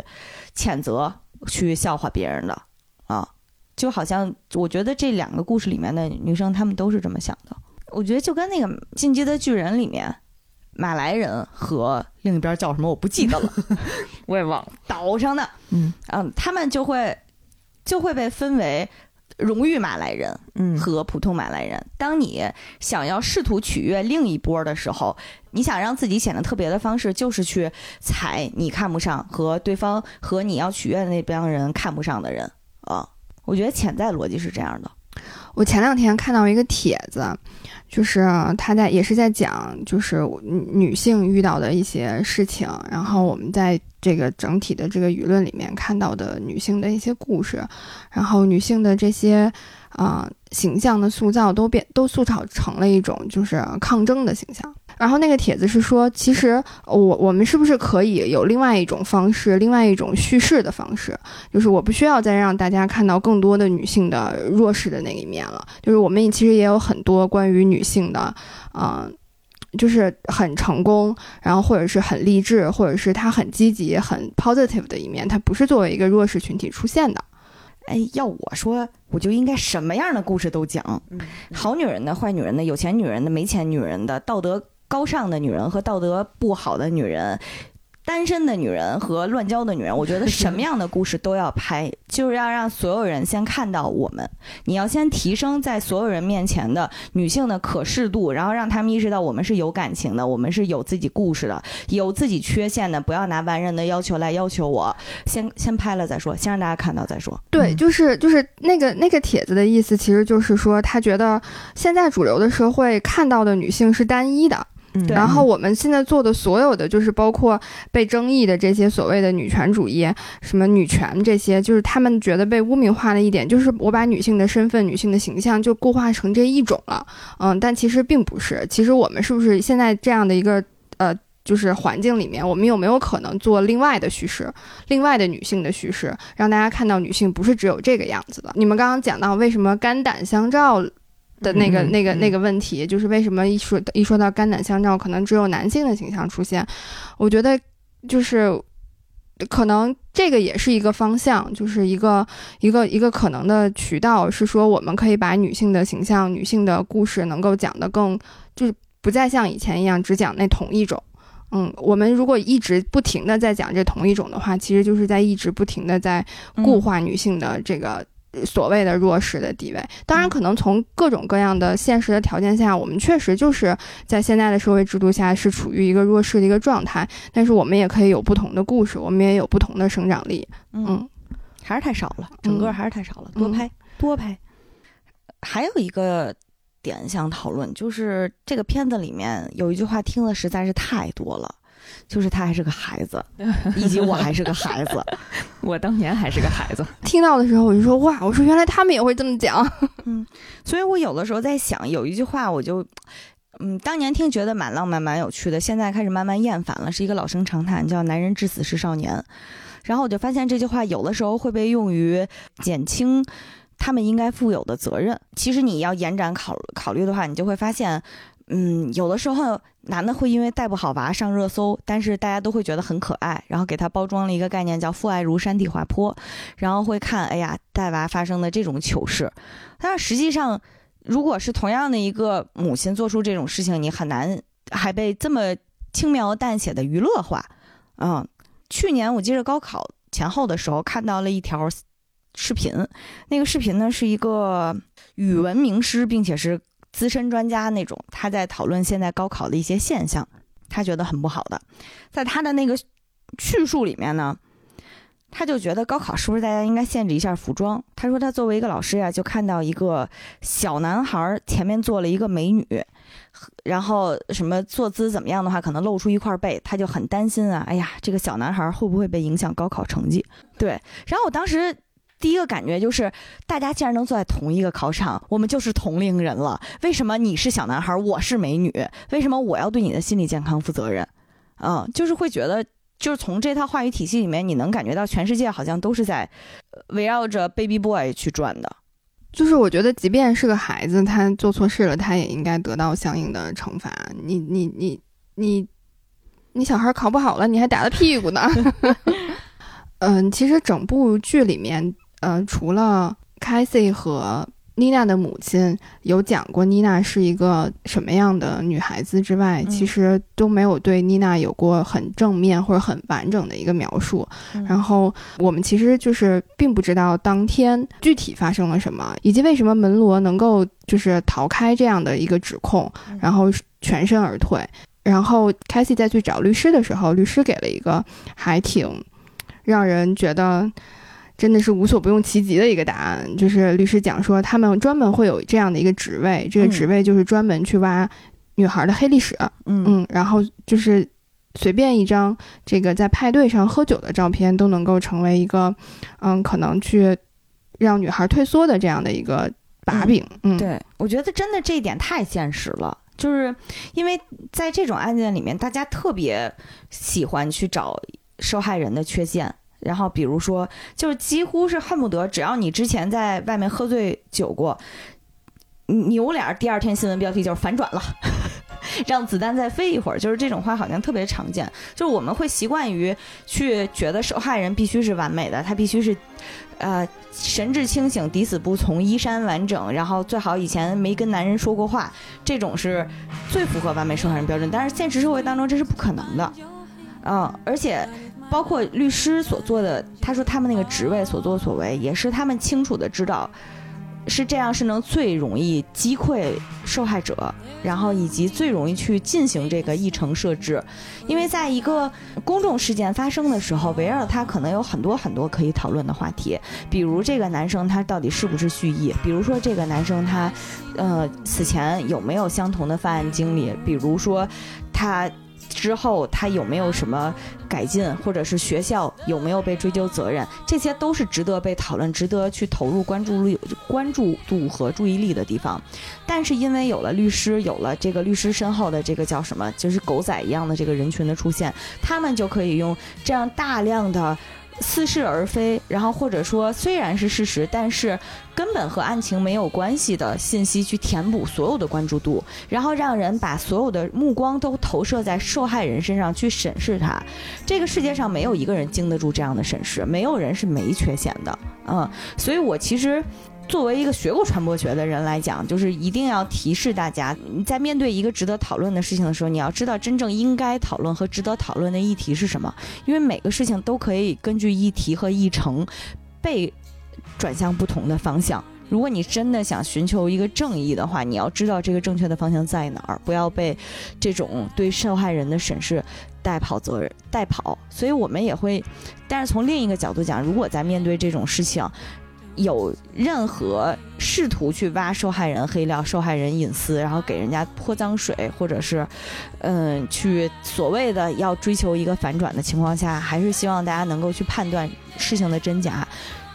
谴责、去笑话别人的。就好像我觉得这两个故事里面的女生，她们都是这么想的。我觉得就跟那个《进击的巨人》里面，马来人和另一边叫什么我不记得了，我也忘了。岛上的，嗯嗯，他们就会就会被分为荣誉马来人嗯和普通马来人。当你想要试图取悦另一波的时候，你想让自己显得特别的方式，就是去踩你看不上和对方和你要取悦的那帮人看不上的人啊。我觉得潜在逻辑是这样的。我前两天看到一个帖子，就是他在也是在讲，就是女性遇到的一些事情，然后我们在这个整体的这个舆论里面看到的女性的一些故事，然后女性的这些啊、形象的塑造都变都塑造成了一种就是抗争的形象。然后那个帖子是说，其实我我们是不是可以有另外一种方式，另外一种叙事的方式，就是我不需要再让大家看到更多的女性的弱势的那一面了。就是我们其实也有很多关于女性的，呃，就是很成功，然后或者是很励志，或者是她很积极、很 positive 的一面，他不是作为一个弱势群体出现的。哎，要我说，我就应该什么样的故事都讲，好女人的、坏女人的、有钱女人的、没钱女人的、道德高尚的女人和道德不好的女人。单身的女人和乱交的女人，我觉得什么样的故事都要拍，就是要让所有人先看到我们。你要先提升在所有人面前的女性的可视度，然后让他们意识到我们是有感情的，我们是有自己故事的，有自己缺陷的。不要拿完人的要求来要求我，先先拍了再说，先让大家看到再说。对，就是就是那个那个帖子的意思，其实就是说他觉得现在主流的社会看到的女性是单一的。然后我们现在做的所有的，就是包括被争议的这些所谓的女权主义，什么女权这些，就是他们觉得被污名化的一点，就是我把女性的身份、女性的形象就固化成这一种了。嗯，但其实并不是。其实我们是不是现在这样的一个呃，就是环境里面，我们有没有可能做另外的叙事，另外的女性的叙事，让大家看到女性不是只有这个样子的？你们刚刚讲到为什么肝胆相照？的那个、那个、那个问题，就是为什么一说一说到肝胆相照，可能只有男性的形象出现？我觉得就是可能这个也是一个方向，就是一个一个一个可能的渠道，是说我们可以把女性的形象、女性的故事能够讲得更，就是不再像以前一样只讲那同一种。嗯，我们如果一直不停的在讲这同一种的话，其实就是在一直不停的在固化女性的这个。所谓的弱势的地位，当然可能从各种各样的现实的条件下，我们确实就是在现在的社会制度下是处于一个弱势的一个状态。但是我们也可以有不同的故事，我们也有不同的生长力。嗯，还是太少了，整个还是太少了，多拍多拍。还有一个点想讨论，就是这个片子里面有一句话听的实在是太多了。就是他还是个孩子，以及我还是个孩子，我当年还是个孩子。听到的时候我就说哇，我说原来他们也会这么讲。嗯，所以我有的时候在想，有一句话我就，嗯，当年听觉得蛮浪漫、蛮有趣的，现在开始慢慢厌烦了，是一个老生常谈，叫“男人至死是少年”。然后我就发现这句话有的时候会被用于减轻他们应该负有的责任。其实你要延展考考虑的话，你就会发现。嗯，有的时候男的会因为带不好娃上热搜，但是大家都会觉得很可爱，然后给他包装了一个概念叫“父爱如山地滑坡”，然后会看，哎呀，带娃发生的这种糗事。但是实际上，如果是同样的一个母亲做出这种事情，你很难还被这么轻描淡写的娱乐化。嗯，去年我记得高考前后的时候看到了一条视频，那个视频呢是一个语文名师，并且是。资深专家那种，他在讨论现在高考的一些现象，他觉得很不好的。在他的那个叙述里面呢，他就觉得高考是不是大家应该限制一下服装？他说他作为一个老师呀，就看到一个小男孩前面坐了一个美女，然后什么坐姿怎么样的话，可能露出一块背，他就很担心啊。哎呀，这个小男孩会不会被影响高考成绩？对，然后我当时。第一个感觉就是，大家既然能坐在同一个考场，我们就是同龄人了。为什么你是小男孩，我是美女？为什么我要对你的心理健康负责任？嗯，就是会觉得，就是从这套话语体系里面，你能感觉到全世界好像都是在围绕着 baby boy 去转的。就是我觉得，即便是个孩子，他做错事了，他也应该得到相应的惩罚。你你你你你小孩考不好了，你还打他屁股呢？嗯，其实整部剧里面。呃，除了凯西和妮娜的母亲有讲过妮娜是一个什么样的女孩子之外，其实都没有对妮娜有过很正面或者很完整的一个描述。然后我们其实就是并不知道当天具体发生了什么，以及为什么门罗能够就是逃开这样的一个指控，然后全身而退。然后凯西在去找律师的时候，律师给了一个还挺让人觉得。真的是无所不用其极的一个答案，就是律师讲说，他们专门会有这样的一个职位，这个职位就是专门去挖女孩的黑历史，嗯。嗯，然后就是随便一张这个在派对上喝酒的照片都能够成为一个，嗯，可能去让女孩退缩的这样的一个把柄，嗯，对，我觉得真的这一点太现实了，就是因为在这种案件里面，大家特别喜欢去找受害人的缺陷。然后，比如说，就是几乎是恨不得，只要你之前在外面喝醉酒过，扭脸，第二天新闻标题就是反转了。让子弹再飞一会儿，就是这种话好像特别常见。就是我们会习惯于去觉得受害人必须是完美的，他必须是，呃，神志清醒、抵死不从、衣衫完整，然后最好以前没跟男人说过话，这种是最符合完美受害人标准。但是现实社会当中这是不可能的，嗯，而且。包括律师所做的，他说他们那个职位所作所为，也是他们清楚的知道，是这样是能最容易击溃受害者，然后以及最容易去进行这个议程设置，因为在一个公众事件发生的时候，围绕他可能有很多很多可以讨论的话题，比如这个男生他到底是不是蓄意，比如说这个男生他，呃，此前有没有相同的犯案经历，比如说他。之后他有没有什么改进，或者是学校有没有被追究责任，这些都是值得被讨论、值得去投入关注力、关注度和注意力的地方。但是因为有了律师，有了这个律师身后的这个叫什么，就是狗仔一样的这个人群的出现，他们就可以用这样大量的。似是而非，然后或者说虽然是事实，但是根本和案情没有关系的信息去填补所有的关注度，然后让人把所有的目光都投射在受害人身上去审视他。这个世界上没有一个人经得住这样的审视，没有人是没缺陷的，嗯，所以我其实。作为一个学过传播学的人来讲，就是一定要提示大家，在面对一个值得讨论的事情的时候，你要知道真正应该讨论和值得讨论的议题是什么。因为每个事情都可以根据议题和议程被转向不同的方向。如果你真的想寻求一个正义的话，你要知道这个正确的方向在哪儿，不要被这种对受害人的审视带跑责任带跑。所以我们也会，但是从另一个角度讲，如果在面对这种事情，有任何试图去挖受害人黑料、受害人隐私，然后给人家泼脏水，或者是，嗯，去所谓的要追求一个反转的情况下，还是希望大家能够去判断事情的真假。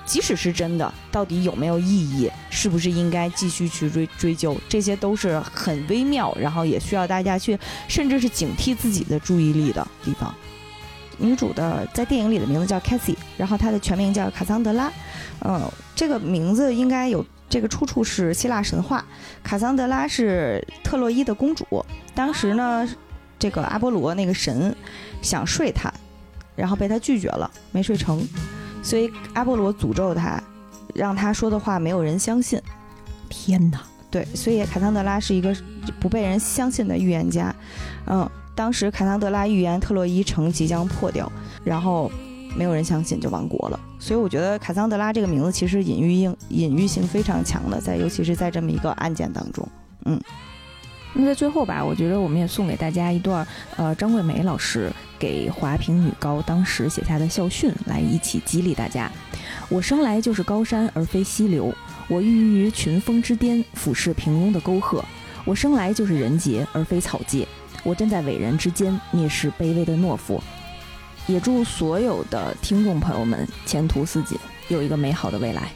即使是真的，到底有没有意义？是不是应该继续去追追究？这些都是很微妙，然后也需要大家去，甚至是警惕自己的注意力的地方。女主的在电影里的名字叫 Cassie，然后她的全名叫卡桑德拉。嗯，这个名字应该有这个出处是希腊神话。卡桑德拉是特洛伊的公主，当时呢，这个阿波罗那个神想睡她，然后被她拒绝了，没睡成，所以阿波罗诅咒她，让她说的话没有人相信。天哪！对，所以卡桑德拉是一个不被人相信的预言家。嗯，当时卡桑德拉预言特洛伊城即将破掉，然后。没有人相信就亡国了，所以我觉得卡桑德拉这个名字其实隐喻性隐喻性非常强的，在尤其是在这么一个案件当中，嗯。那在最后吧，我觉得我们也送给大家一段，呃，张桂梅老师给华坪女高当时写下的校训，来一起激励大家。我生来就是高山而非溪流，我郁郁于群峰之巅，俯视平庸的沟壑。我生来就是人杰而非草芥，我站在伟人之间，蔑视卑微的懦夫。也祝所有的听众朋友们前途似锦，有一个美好的未来。